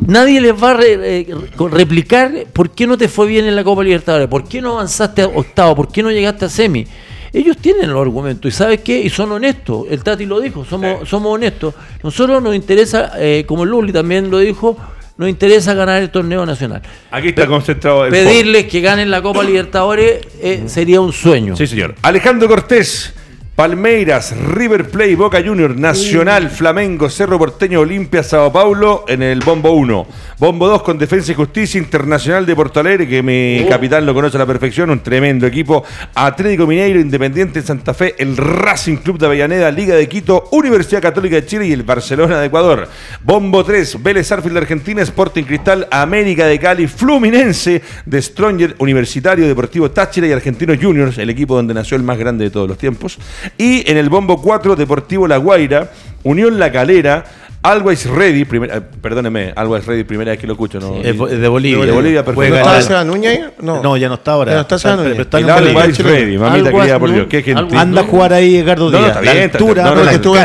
Nadie les va a eh, replicar por qué no te fue bien en la Copa Libertadores, por qué no avanzaste a octavo, por qué no llegaste a semi. Ellos tienen los argumentos y ¿sabes qué? Y son honestos. El Tati lo dijo, somos, somos honestos. Nosotros nos interesa, eh, como Luli también lo dijo, nos interesa ganar el torneo nacional. Aquí está concentrado el Pedirles que ganen la Copa Libertadores eh, sería un sueño. Sí, señor. Alejandro Cortés. Palmeiras, River Plate, Boca Juniors, Nacional, Flamengo, Cerro Porteño, Olimpia, Sao Paulo en el Bombo 1. Bombo 2 con Defensa y Justicia Internacional de Porto Alegre, que mi oh. capitán lo conoce a la perfección, un tremendo equipo. Atlético Mineiro, Independiente Santa Fe, el Racing Club de Avellaneda, Liga de Quito, Universidad Católica de Chile y el Barcelona de Ecuador. Bombo 3, Vélez Arfield de Argentina, Sporting Cristal, América de Cali, Fluminense de Stronger, Universitario Deportivo Táchira y Argentinos Juniors, el equipo donde nació el más grande de todos los tiempos. Y en el Bombo 4, Deportivo La Guaira, Unión La Calera, Always Ready, primera, perdóneme, Always Ready, primera vez que lo escucho. ¿no? de Bolivia. De Bolivia, perfecto. ¿No está Núñez No. no, ya no está ahora. Ya no está Seba Núñez. Está, está Always Ready, mamita querida por Dios. Qué gentil. Anda a jugar ahí Edgardo Díaz. No, está bien. La altura, no, no, no, estuvo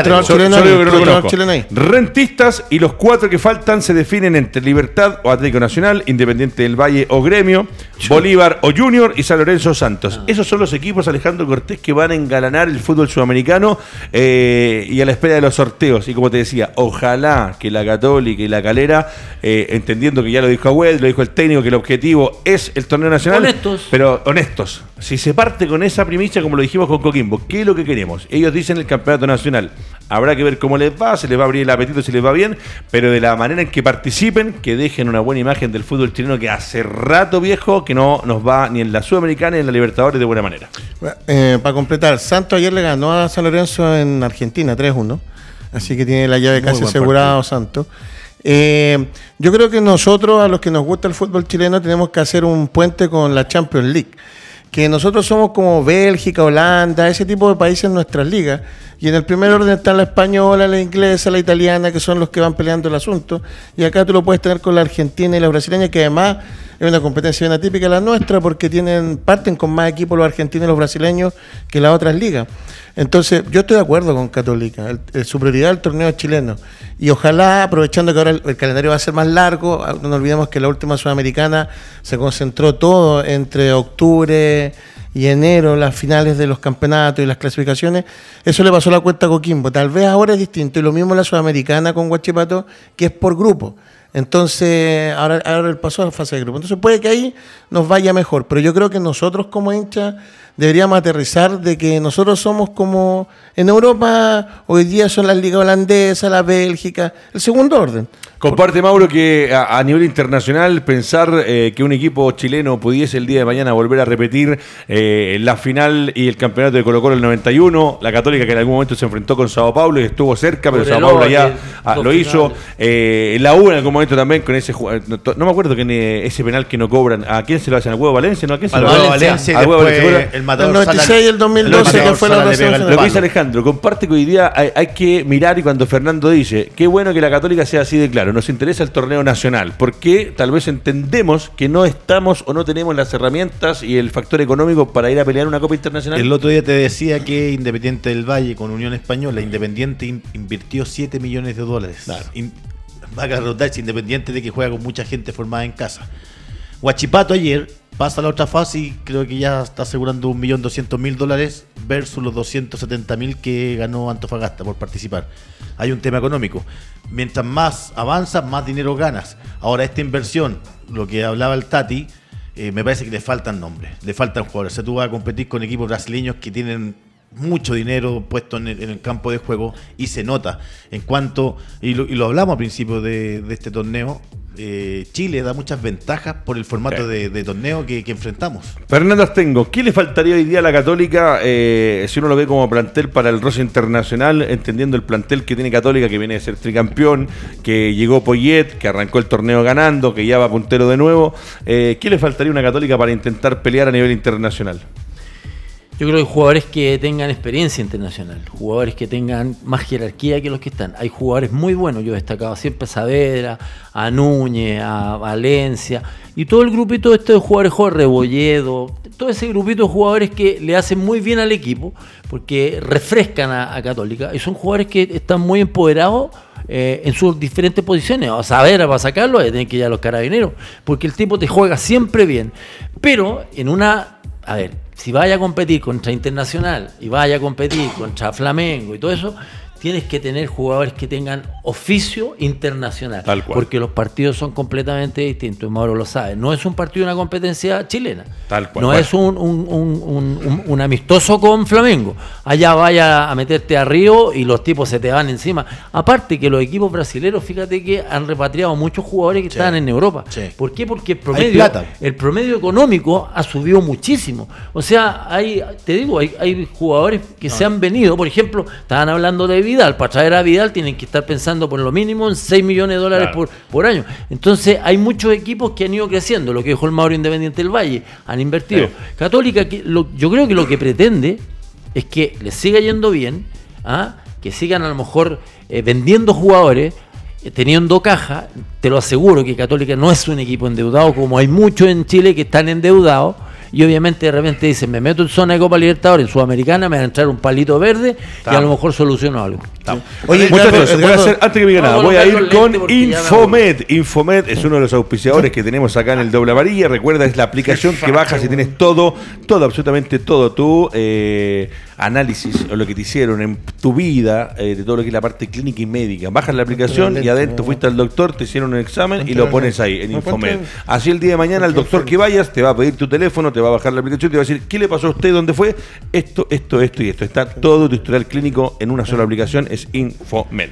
chileno ahí. Rentistas y los cuatro que faltan se definen entre Libertad o Atlético Nacional, Independiente del Valle o Gremio, Bolívar o Junior y San Lorenzo Santos. Esos son los equipos, Alejandro Cortés, que van a engalanar el fútbol sudamericano eh, y a la espera de los sorteos. Y como te decía, ojalá ojalá que la Católica y la Calera, eh, entendiendo que ya lo dijo Agüed, lo dijo el técnico, que el objetivo es el torneo nacional. Honestos. Pero honestos. Si se parte con esa primicia, como lo dijimos con Coquimbo, ¿qué es lo que queremos? Ellos dicen el campeonato nacional. Habrá que ver cómo les va, se les va a abrir el apetito si les va bien, pero de la manera en que participen, que dejen una buena imagen del fútbol chileno que hace rato viejo que no nos va ni en la Sudamericana ni en la Libertadores de buena manera. Eh, para completar, Santos ayer le ganó a San Lorenzo en Argentina 3-1, así que tiene la llave casi asegurado Santos. Eh, yo creo que nosotros, a los que nos gusta el fútbol chileno, tenemos que hacer un puente con la Champions League. Que nosotros somos como Bélgica, Holanda, ese tipo de países en nuestras ligas. Y en el primer orden está la española, la inglesa, la italiana, que son los que van peleando el asunto. Y acá tú lo puedes tener con la argentina y la brasileña, que además es una competencia bien atípica la nuestra, porque tienen parten con más equipos los argentinos y los brasileños que las otras ligas. Entonces, yo estoy de acuerdo con Católica, el, su prioridad el torneo chileno. Y ojalá, aprovechando que ahora el, calendario va a ser más largo, ah, no olvidemos que la última sudamericana se concentró todo entre octubre y enero, las finales de los campeonatos y las clasificaciones. Eso le pasó la cuenta a Coquimbo. Tal vez ahora es distinto, y lo mismo la sudamericana con Guachipato, que es por grupo. Entonces, ahora, ahora el paso a la fase de grupo. Entonces, puede que ahí nos vaya mejor. Pero yo creo que nosotros, como hinchas, deberíamos aterrizar de que nosotros somos como en Europa, hoy día son las ligas holandesas, la Bélgica, el segundo orden. Comparte, Mauro, que a, nivel internacional pensar eh, que un equipo chileno pudiese el día de mañana volver a repetir eh, la final y el campeonato de Colo Colo el 91, la Católica que en algún momento se enfrentó con Sao Paulo y estuvo cerca, pero Sao Paulo ya ah, lo hizo. Eh, la U en algún momento también con ese no, no me acuerdo que ese penal que no cobran, ¿a quién se lo hacen? ¿Al huevo Valencia? ¿No? ¿A quién se lo hacen? Valencia, Al huevo Valencia. El, el 96 y el 2012 que fue la Lo que dice Alejandro, comparte que hoy día hay, hay que mirar y cuando Fernando dice, qué bueno que la Católica sea así de claro, nos interesa el torneo nacional, porque tal vez entendemos que no estamos o no tenemos las herramientas y el factor económico para ir a pelear una Copa Internacional. El otro día te decía que Independiente del Valle con Unión Española, Independiente invirtió 7 millones de dólares. va a Independiente de que juega con mucha gente formada en casa. Huachipato ayer pasa a la otra fase y creo que ya está asegurando 1.200.000 dólares versus los 270.000 que ganó Antofagasta por participar. Hay un tema económico. Mientras más avanzas, más dinero ganas. Ahora, esta inversión, lo que hablaba el Tati, eh, me parece que le faltan nombres, le faltan jugadores. O sea, tú vas a competir con equipos brasileños que tienen mucho dinero puesto en el, campo de juego y se nota. En cuanto, y lo, hablamos al principio de este torneo, eh, Chile da muchas ventajas por el formato de, torneo que, enfrentamos. Fernando Astengo, ¿qué le faltaría hoy día a la Católica eh, si uno lo ve como plantel para el Rosa Internacional, entendiendo el plantel que tiene Católica, que viene de ser tricampeón, que llegó Poyet, que arrancó el torneo ganando, que ya va puntero de nuevo? Eh, ¿Qué le faltaría a una Católica para intentar pelear a nivel internacional? Yo creo que jugadores que tengan experiencia internacional, jugadores que tengan más jerarquía que los que están. Hay jugadores muy buenos, yo he destacado siempre a Saavedra, a Núñez, a Valencia, y todo el grupito este de jugadores, jugadores Rebolledo, todo ese grupito de jugadores que le hacen muy bien al equipo, porque refrescan a, Católica, y son jugadores que están muy empoderados eh, en sus diferentes posiciones. A Saavedra para sacarlo, tienen que ir a los carabineros, porque el tipo te juega siempre bien. Pero en una, a ver, si vaya a competir contra Internacional y vaya a competir contra Flamengo y todo eso, tienes que tener jugadores que tengan oficio internacional. Tal cual. Porque los partidos son completamente distintos. Mauro lo sabe. No es un partido de una competencia chilena. Tal cual. No es un, un, amistoso con Flamengo. Allá vaya a meterte a Río y los tipos se te van encima. Aparte que los equipos brasileños, fíjate que han repatriado muchos jugadores que están en Europa. ¿Por qué? Porque el promedio, el promedio económico ha subido muchísimo. O sea, hay, te digo, hay, hay jugadores que se han venido. Por ejemplo, estaban hablando de Vidal. Para traer a Vidal tienen que estar pensando por lo mínimo en 6 millones de dólares por, por año. Entonces hay muchos equipos que han ido creciendo, lo que dijo el Mauro Independiente del Valle, han invertido. Católica, yo creo que lo que pretende es que les siga yendo bien, ¿ah? que sigan a lo mejor eh, vendiendo jugadores, eh, teniendo caja, te lo aseguro que Católica no es un equipo endeudado, como hay muchos en Chile que están endeudados y obviamente de repente dicen, me meto en zona de Copa Libertadores, en Sudamericana, me va a entrar un palito verde y a lo mejor soluciono algo. Oye, muchachos, voy a hacer, antes que me diga nada, voy a ir con Infomed. Infomed es uno de los auspiciadores que tenemos acá en el Doble Amarilla. Recuerda, es la aplicación que bajas y tienes todo, todo, absolutamente todo. Tú, eh, análisis o lo que te hicieron en tu vida, eh, de todo lo que es la parte clínica y médica. Bajas la aplicación y adentro fuiste al doctor, te hicieron un examen y lo pones ahí, en Infomed. Así el día de mañana el doctor que vayas te va a pedir tu teléfono, te va a bajar la aplicación y te va a decir, ¿qué le pasó a usted? ¿Dónde fue? Esto, esto, esto y esto. Está todo tu historial clínico en una sola aplicación, es Infomed.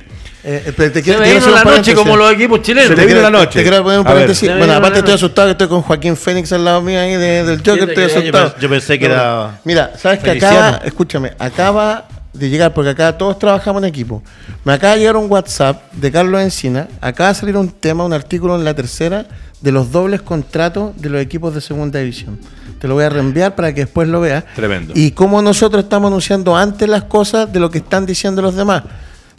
Eh, te quiero, se me la noche como los equipos chilenos. Se te vino la noche. Te quiero poner un paréntesis. Bueno, aparte estoy asustado que estoy con Joaquín Fénix al lado mío ahí del Joker, estoy asustado. Yo pensé que era... Mira, ¿sabes que acaba, escúchame, acaba de llegar, porque acá todos trabajamos en equipo. Me acaba de llegar un WhatsApp de Carlos Encina, acaba de salir un tema, un artículo en la tercera de los dobles contratos de los equipos de segunda división. Te lo voy a reenviar para que después lo veas. Tremendo. Y cómo nosotros estamos anunciando antes las cosas de lo que están diciendo los demás.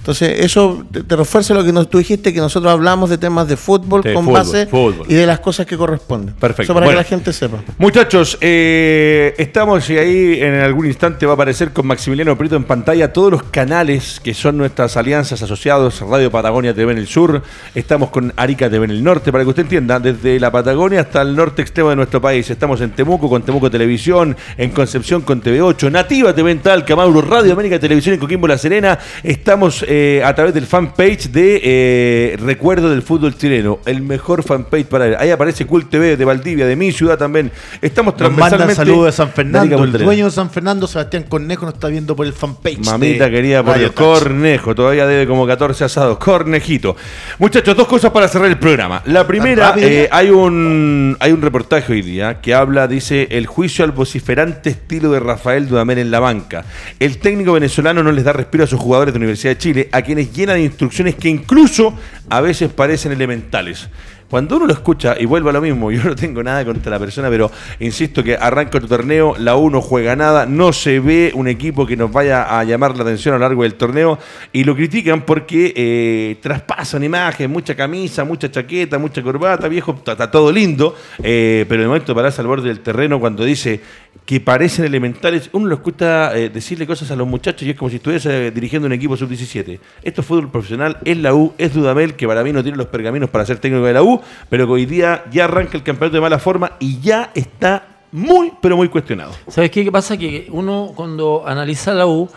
Entonces, eso te, refuerza lo que nos, tú dijiste, que nosotros hablamos de temas de fútbol con base y de las cosas que corresponden. Perfecto. Eso para que la gente sepa. Muchachos, eh, estamos y ahí en algún instante va a aparecer con Maximiliano Prieto en pantalla todos los canales que son nuestras alianzas asociados, Radio Patagonia TV en el sur, estamos con Arica TV en el norte, para que usted entienda, desde la Patagonia hasta el norte extremo de nuestro país. Estamos en Temuco con Temuco Televisión, en Concepción con TV8, Nativa TV en Talca, Mauro, Radio América Televisión en Coquimbo La Serena. Estamos eh, a través del fanpage de eh, Recuerdo del Fútbol Chileno, el mejor fanpage para él. Ahí aparece Cool TV de Valdivia, de mi ciudad también. Estamos transversalmente. saludos de San Fernando. El dueño de San Fernando, Sebastián Cornejo, nos está viendo por el fanpage. Mamita querida, por el Cornejo. Todavía debe como 14 asados. Cornejito. Muchachos, dos cosas para cerrar el programa. La primera, eh, hay, un, hay un reportaje hoy día que habla, dice, el juicio al vociferante estilo de Rafael Dudamel en la banca. El técnico venezolano no les da respiro a sus jugadores de Universidad de Chile, a quienes llena de instrucciones que incluso a veces parecen elementales. Cuando uno lo escucha y vuelve a lo mismo, yo no tengo nada contra la persona, pero insisto que arranca tu torneo, la U no juega nada, no se ve un equipo que nos vaya a llamar la atención a lo largo del torneo y lo critican porque eh, traspasan imagen, mucha camisa, mucha chaqueta, mucha corbata, viejo, está, todo lindo, eh, pero de momento parás al borde del terreno cuando dice que parecen elementales, uno lo escucha eh, decirle cosas a los muchachos y es como si estuviese dirigiendo un equipo sub-17. Esto es fútbol profesional, es la U, es Dudamel, que para mí no tiene los pergaminos para ser técnico de la U, pero que hoy día ya arranca el campeonato de mala forma y ya está muy, pero muy cuestionado. ¿Sabes qué, pasa? Que uno cuando analiza la U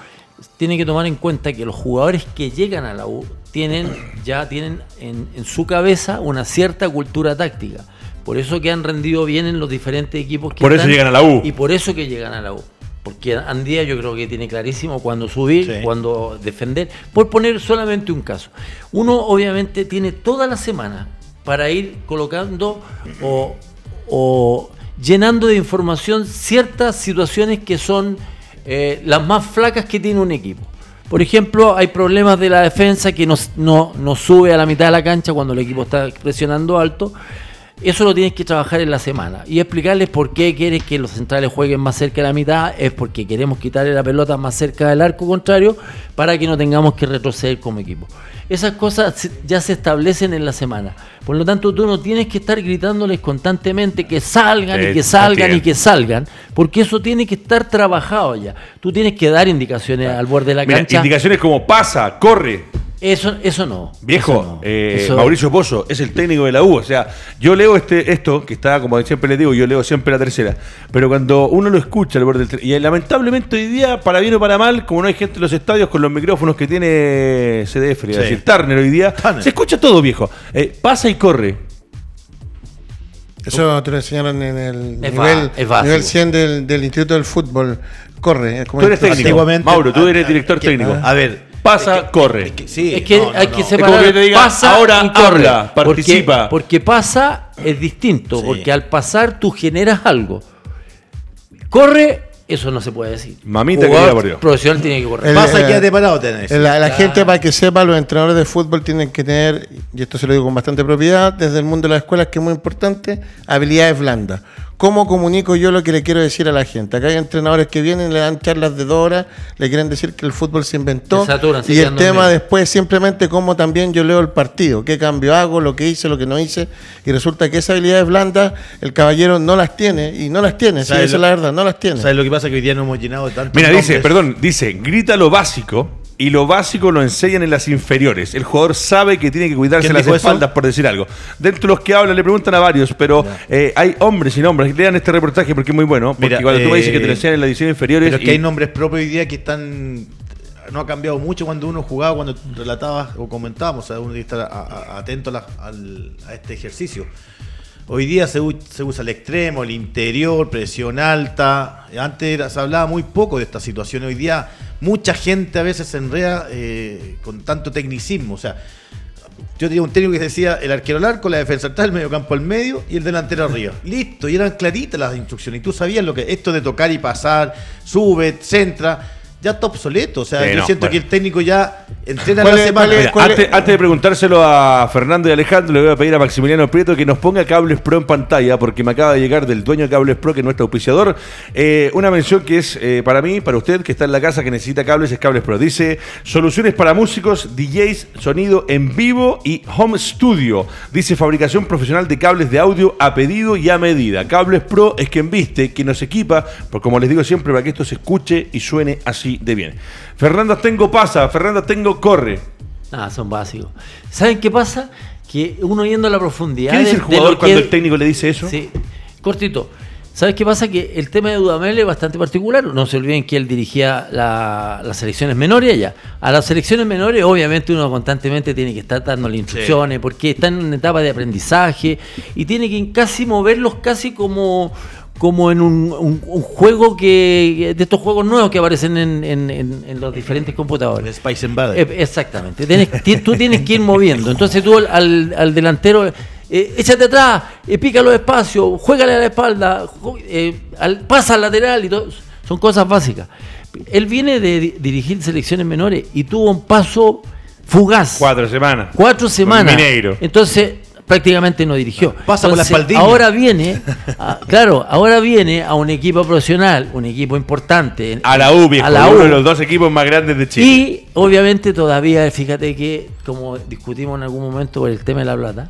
tiene que tomar en cuenta que los jugadores que llegan a la U tienen ya tienen en, en su cabeza una cierta cultura táctica por eso que han rendido bien en los diferentes equipos que Por eso llegan a la U. Y por eso que llegan a la U. Porque Andía yo creo que tiene clarísimo cuándo subir, cuándo defender. Por poner solamente un caso. Uno obviamente tiene toda la semana para ir colocando o, llenando de información ciertas situaciones que son eh, las más flacas que tiene un equipo. Por ejemplo, hay problemas de la defensa que no, no sube a la mitad de la cancha cuando el equipo está presionando alto. Eso lo tienes que trabajar en la semana y explicarles por qué quieres que los centrales jueguen más cerca de la mitad. Es porque queremos quitarle la pelota más cerca del arco contrario para que no tengamos que retroceder como equipo. Esas cosas ya se establecen en la semana. Por lo tanto, tú no tienes que estar gritándoles constantemente que salgan y que salgan y que salgan, porque eso tiene que estar trabajado ya. Tú tienes que dar indicaciones al borde de la cancha. Indicaciones como pasa, corre, eso, eso no. Viejo, eh, Mauricio Pozo es el técnico de la U. O sea, yo leo este, esto, que está, como siempre le digo, yo leo siempre la tercera. Pero cuando uno lo escucha al borde del Y lamentablemente hoy día, para bien o para mal, como no hay gente en los estadios con los micrófonos que tiene CDF, es decir, Turner hoy día, se escucha todo, viejo. Eh, pasa y corre. Eso te lo enseñaron en el nivel, nivel 100 del, del, Instituto del Fútbol. Corre. Tú eres técnico. Mauro, tú eres director técnico. A ver, pasa, corre. Es que, sí, es que hay que separar. Es que diga, pasa ahora y corre. habla, participa. Porque, pasa es distinto, porque al pasar tú generas algo. Corre, eso no se puede decir. Mamita por Dios. Profesional tiene que correr. El, pasa, eh, de parado tenés. La, la gente, para que sepa, los entrenadores de fútbol tienen que tener, y esto se lo digo con bastante propiedad, desde el mundo de las escuelas, que es muy importante, habilidades blandas. ¿Cómo comunico yo lo que le quiero decir a la gente? Acá hay entrenadores que vienen, le dan charlas de dos horas, le quieren decir que el fútbol se inventó. y el tema después simplemente cómo también yo leo el partido, qué cambio hago, lo que hice, lo que no hice. Y resulta que esas habilidades blandas el caballero no las tiene y no las tiene, esa es la verdad, no las tiene. ¿Sabes lo que pasa? Que hoy día no hemos llenado tanto. Mira, dice, perdón, dice, grita lo básico y lo básico lo enseñan en las inferiores. El jugador sabe que tiene que cuidarse las espaldas, por decir algo. Dentro de los que hablan le preguntan a varios, pero eh, hay hombres y nombres. Lean este reportaje porque es muy bueno. Porque cuando tú me dices que te lo enseñan en las ediciones inferiores. Pero que hay nombres propios hoy día que están no ha cambiado mucho cuando uno jugaba, cuando relatabas o comentábamos, o sea, uno tiene que estar atento a, este ejercicio. Hoy día se, usa el extremo, el interior, presión alta. Antes se hablaba muy poco de esta situación. Hoy día mucha gente a veces se enreda eh, con tanto tecnicismo. O sea, yo tenía un técnico que decía el arquero al arco, la defensa atrás, el medio campo al medio y el delantero arriba. Listo, y eran claritas las instrucciones. Y tú sabías lo que esto de tocar y pasar, sube, centra ya está obsoleto. O sea, yo siento que el técnico ya entrena la semana. antes, de preguntárselo a Fernando y Alejandro, le voy a pedir a Maximiliano Prieto que nos ponga Cables Pro en pantalla, porque me acaba de llegar del dueño de Cables Pro, que es nuestro auspiciador, eh, una mención que es eh, para mí, para usted que está en la casa, que necesita cables, es Cables Pro. Dice, soluciones para músicos, DJs, sonido en vivo y home studio. Dice, fabricación profesional de cables de audio a pedido y a medida. Cables Pro es quien viste, que nos equipa, porque como les digo siempre, para que esto se escuche y suene así de bien. Fernando Tengo pasa, Fernando Tengo corre. Ah, son básicos. ¿Saben qué pasa? Que uno yendo a la profundidad. ¿Qué dice el jugador cuando el técnico le dice eso? Sí, cortito. ¿Sabes qué pasa? Que el tema de Dudamel es bastante particular. No se olviden que él dirigía las selecciones menores allá. A las selecciones menores, obviamente, uno constantemente tiene que estar dándole instrucciones porque están en una etapa de aprendizaje y tiene que casi moverlos casi como como en un, juego que de estos juegos nuevos que aparecen en, los diferentes computadores. Spice Invaders. Eh, exactamente. tú tienes que ir moviendo. Entonces tú al, delantero, eh, échate atrás, eh, pica los espacios, juégale a la espalda, pasa al lateral y todo. Son cosas básicas. Él viene de dirigir selecciones menores y tuvo un paso fugaz. Cuatro semanas. Cuatro semanas. Mineiro. Entonces prácticamente no dirigió. Pasa por la espaldilla. Ahora viene, claro, ahora viene a un equipo profesional, un equipo importante. A la UBI, a la uno de los dos equipos más grandes de Chile. Y obviamente todavía, fíjate que, como discutimos en algún momento por el tema de la plata,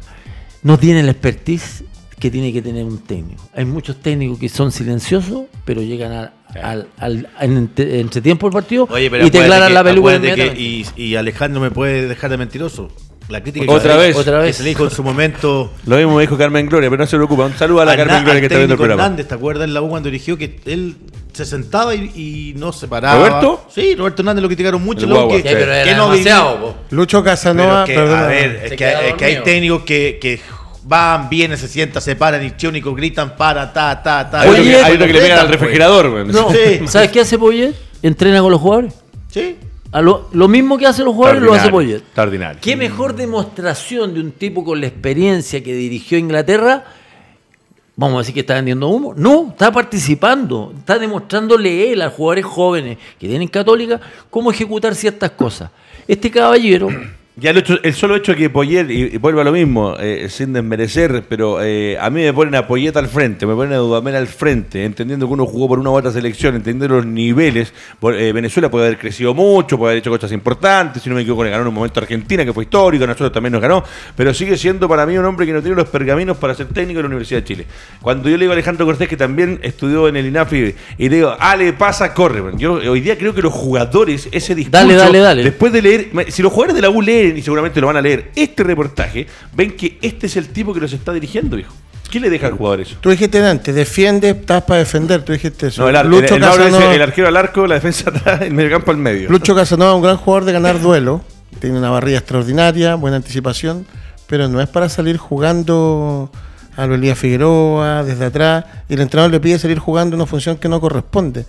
no tiene la expertise que tiene que tener un técnico. Hay muchos técnicos que son silenciosos, pero llegan al, al, entre, tiempo del partido y te aclaran la peluca. y, y Alejandro me puede dejar de mentiroso la crítica otra vez, otra vez. se le dijo en su momento. Lo mismo me dijo Carmen Gloria, pero no se preocupa. Un saludo a la Carmen Gloria que está viendo el programa. Hernández, ¿te acuerdas en la U cuando dirigió que él se sentaba y, no se paraba? ¿Roberto? Sí, Roberto Hernández lo criticaron mucho. que, que no demasiado, Lucho Casanova, pero a ver, es que, hay técnicos que, que van, vienen, se sientan, se paran, y chónicos gritan para, ta, ta, ta. hay uno que le pegan al refrigerador. No, ¿sabes qué hace Poyet? Entrena con los jugadores. Sí lo, mismo que hacen los jugadores lo hace Poyet. Extraordinario. ¿Qué mejor demostración de un tipo con la experiencia que dirigió Inglaterra? Vamos a decir que está vendiendo humo. No, está participando, está demostrándole él a jugadores jóvenes que tienen católica cómo ejecutar ciertas cosas. Este caballero ya el, solo hecho que Poyet, y, vuelva a lo mismo, eh, sin desmerecer, pero eh, a mí me ponen a Poyet al frente, me ponen a Dudamel al frente, entendiendo que uno jugó por una u otra selección, entendiendo los niveles. Eh, Venezuela puede haber crecido mucho, puede haber hecho cosas importantes, si no me equivoco, le ganó en un momento a Argentina, que fue histórico, nosotros también nos ganó, pero sigue siendo para mí un hombre que no tiene los pergaminos para ser técnico de la Universidad de Chile. Cuando yo le digo a Alejandro Cortés, que también estudió en el INAFI, y le digo, Ale, pasa, corre. Yo hoy día creo que los jugadores, ese discurso, dale, dale, dale. después de leer, si los jugadores de la U leen, y seguramente lo van a leer este reportaje, ven que este es el tipo que los está dirigiendo, hijo. ¿Qué le deja al jugador eso? Tú dijiste antes, defiende, estás para defender, tú dijiste eso. No, el, el, arquero al arco, la defensa atrás, el mediocampo al medio. Lucho Casanova, un gran jugador de ganar duelo, tiene una barrilla extraordinaria, buena anticipación, pero no es para salir jugando a Elías Figueroa desde atrás y el entrenador le pide salir jugando una función que no corresponde.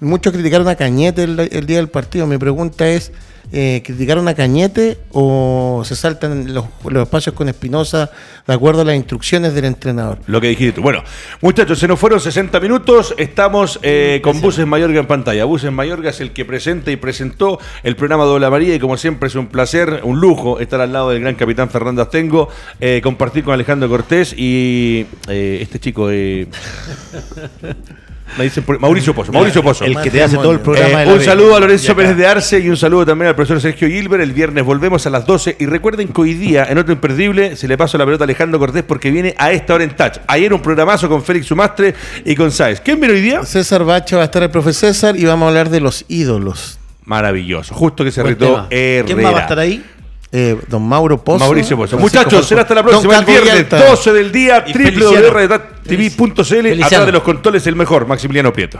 Muchos criticaron a Cañete el día del partido. Mi pregunta es, eh, criticaron a Cañete o se saltan los, espacios con Espinosa de acuerdo a las instrucciones del entrenador? Lo que dijiste tú. Bueno, muchachos, se nos fueron 60 minutos. Estamos eh, con Buses Mayorga en pantalla. Buses Mayorga es el que presenta y presentó el programa Doble María y como siempre es un placer, un lujo estar al lado del gran capitán Fernando Astengo, eh, compartir con Alejandro Cortés y este chico... Me dicen Mauricio Pozo. Mauricio Pozo. El que te hace todo el programa. Eh, un saludo a Lorenzo Pérez de Arce y un saludo también al profesor Sergio Gilbert. El viernes volvemos a las 12. Y recuerden que hoy día, en otro imperdible, se le pasó la pelota a Alejandro Cortés porque viene a esta hora en touch. Ayer un programazo con Félix Sumastre y con Sáez. ¿Quién viene hoy día? César Bacha va a estar el profesor César y vamos a hablar de los ídolos Maravilloso. Justo que se retó Herrera. ¿Quién va a estar ahí? Eh, don Mauro Pozo. Mauricio Pozo. Muchachos, será hasta la próxima. El viernes 12 del día, www.tv.cl. Atrás de los controles, el mejor, Maximiliano Prieto.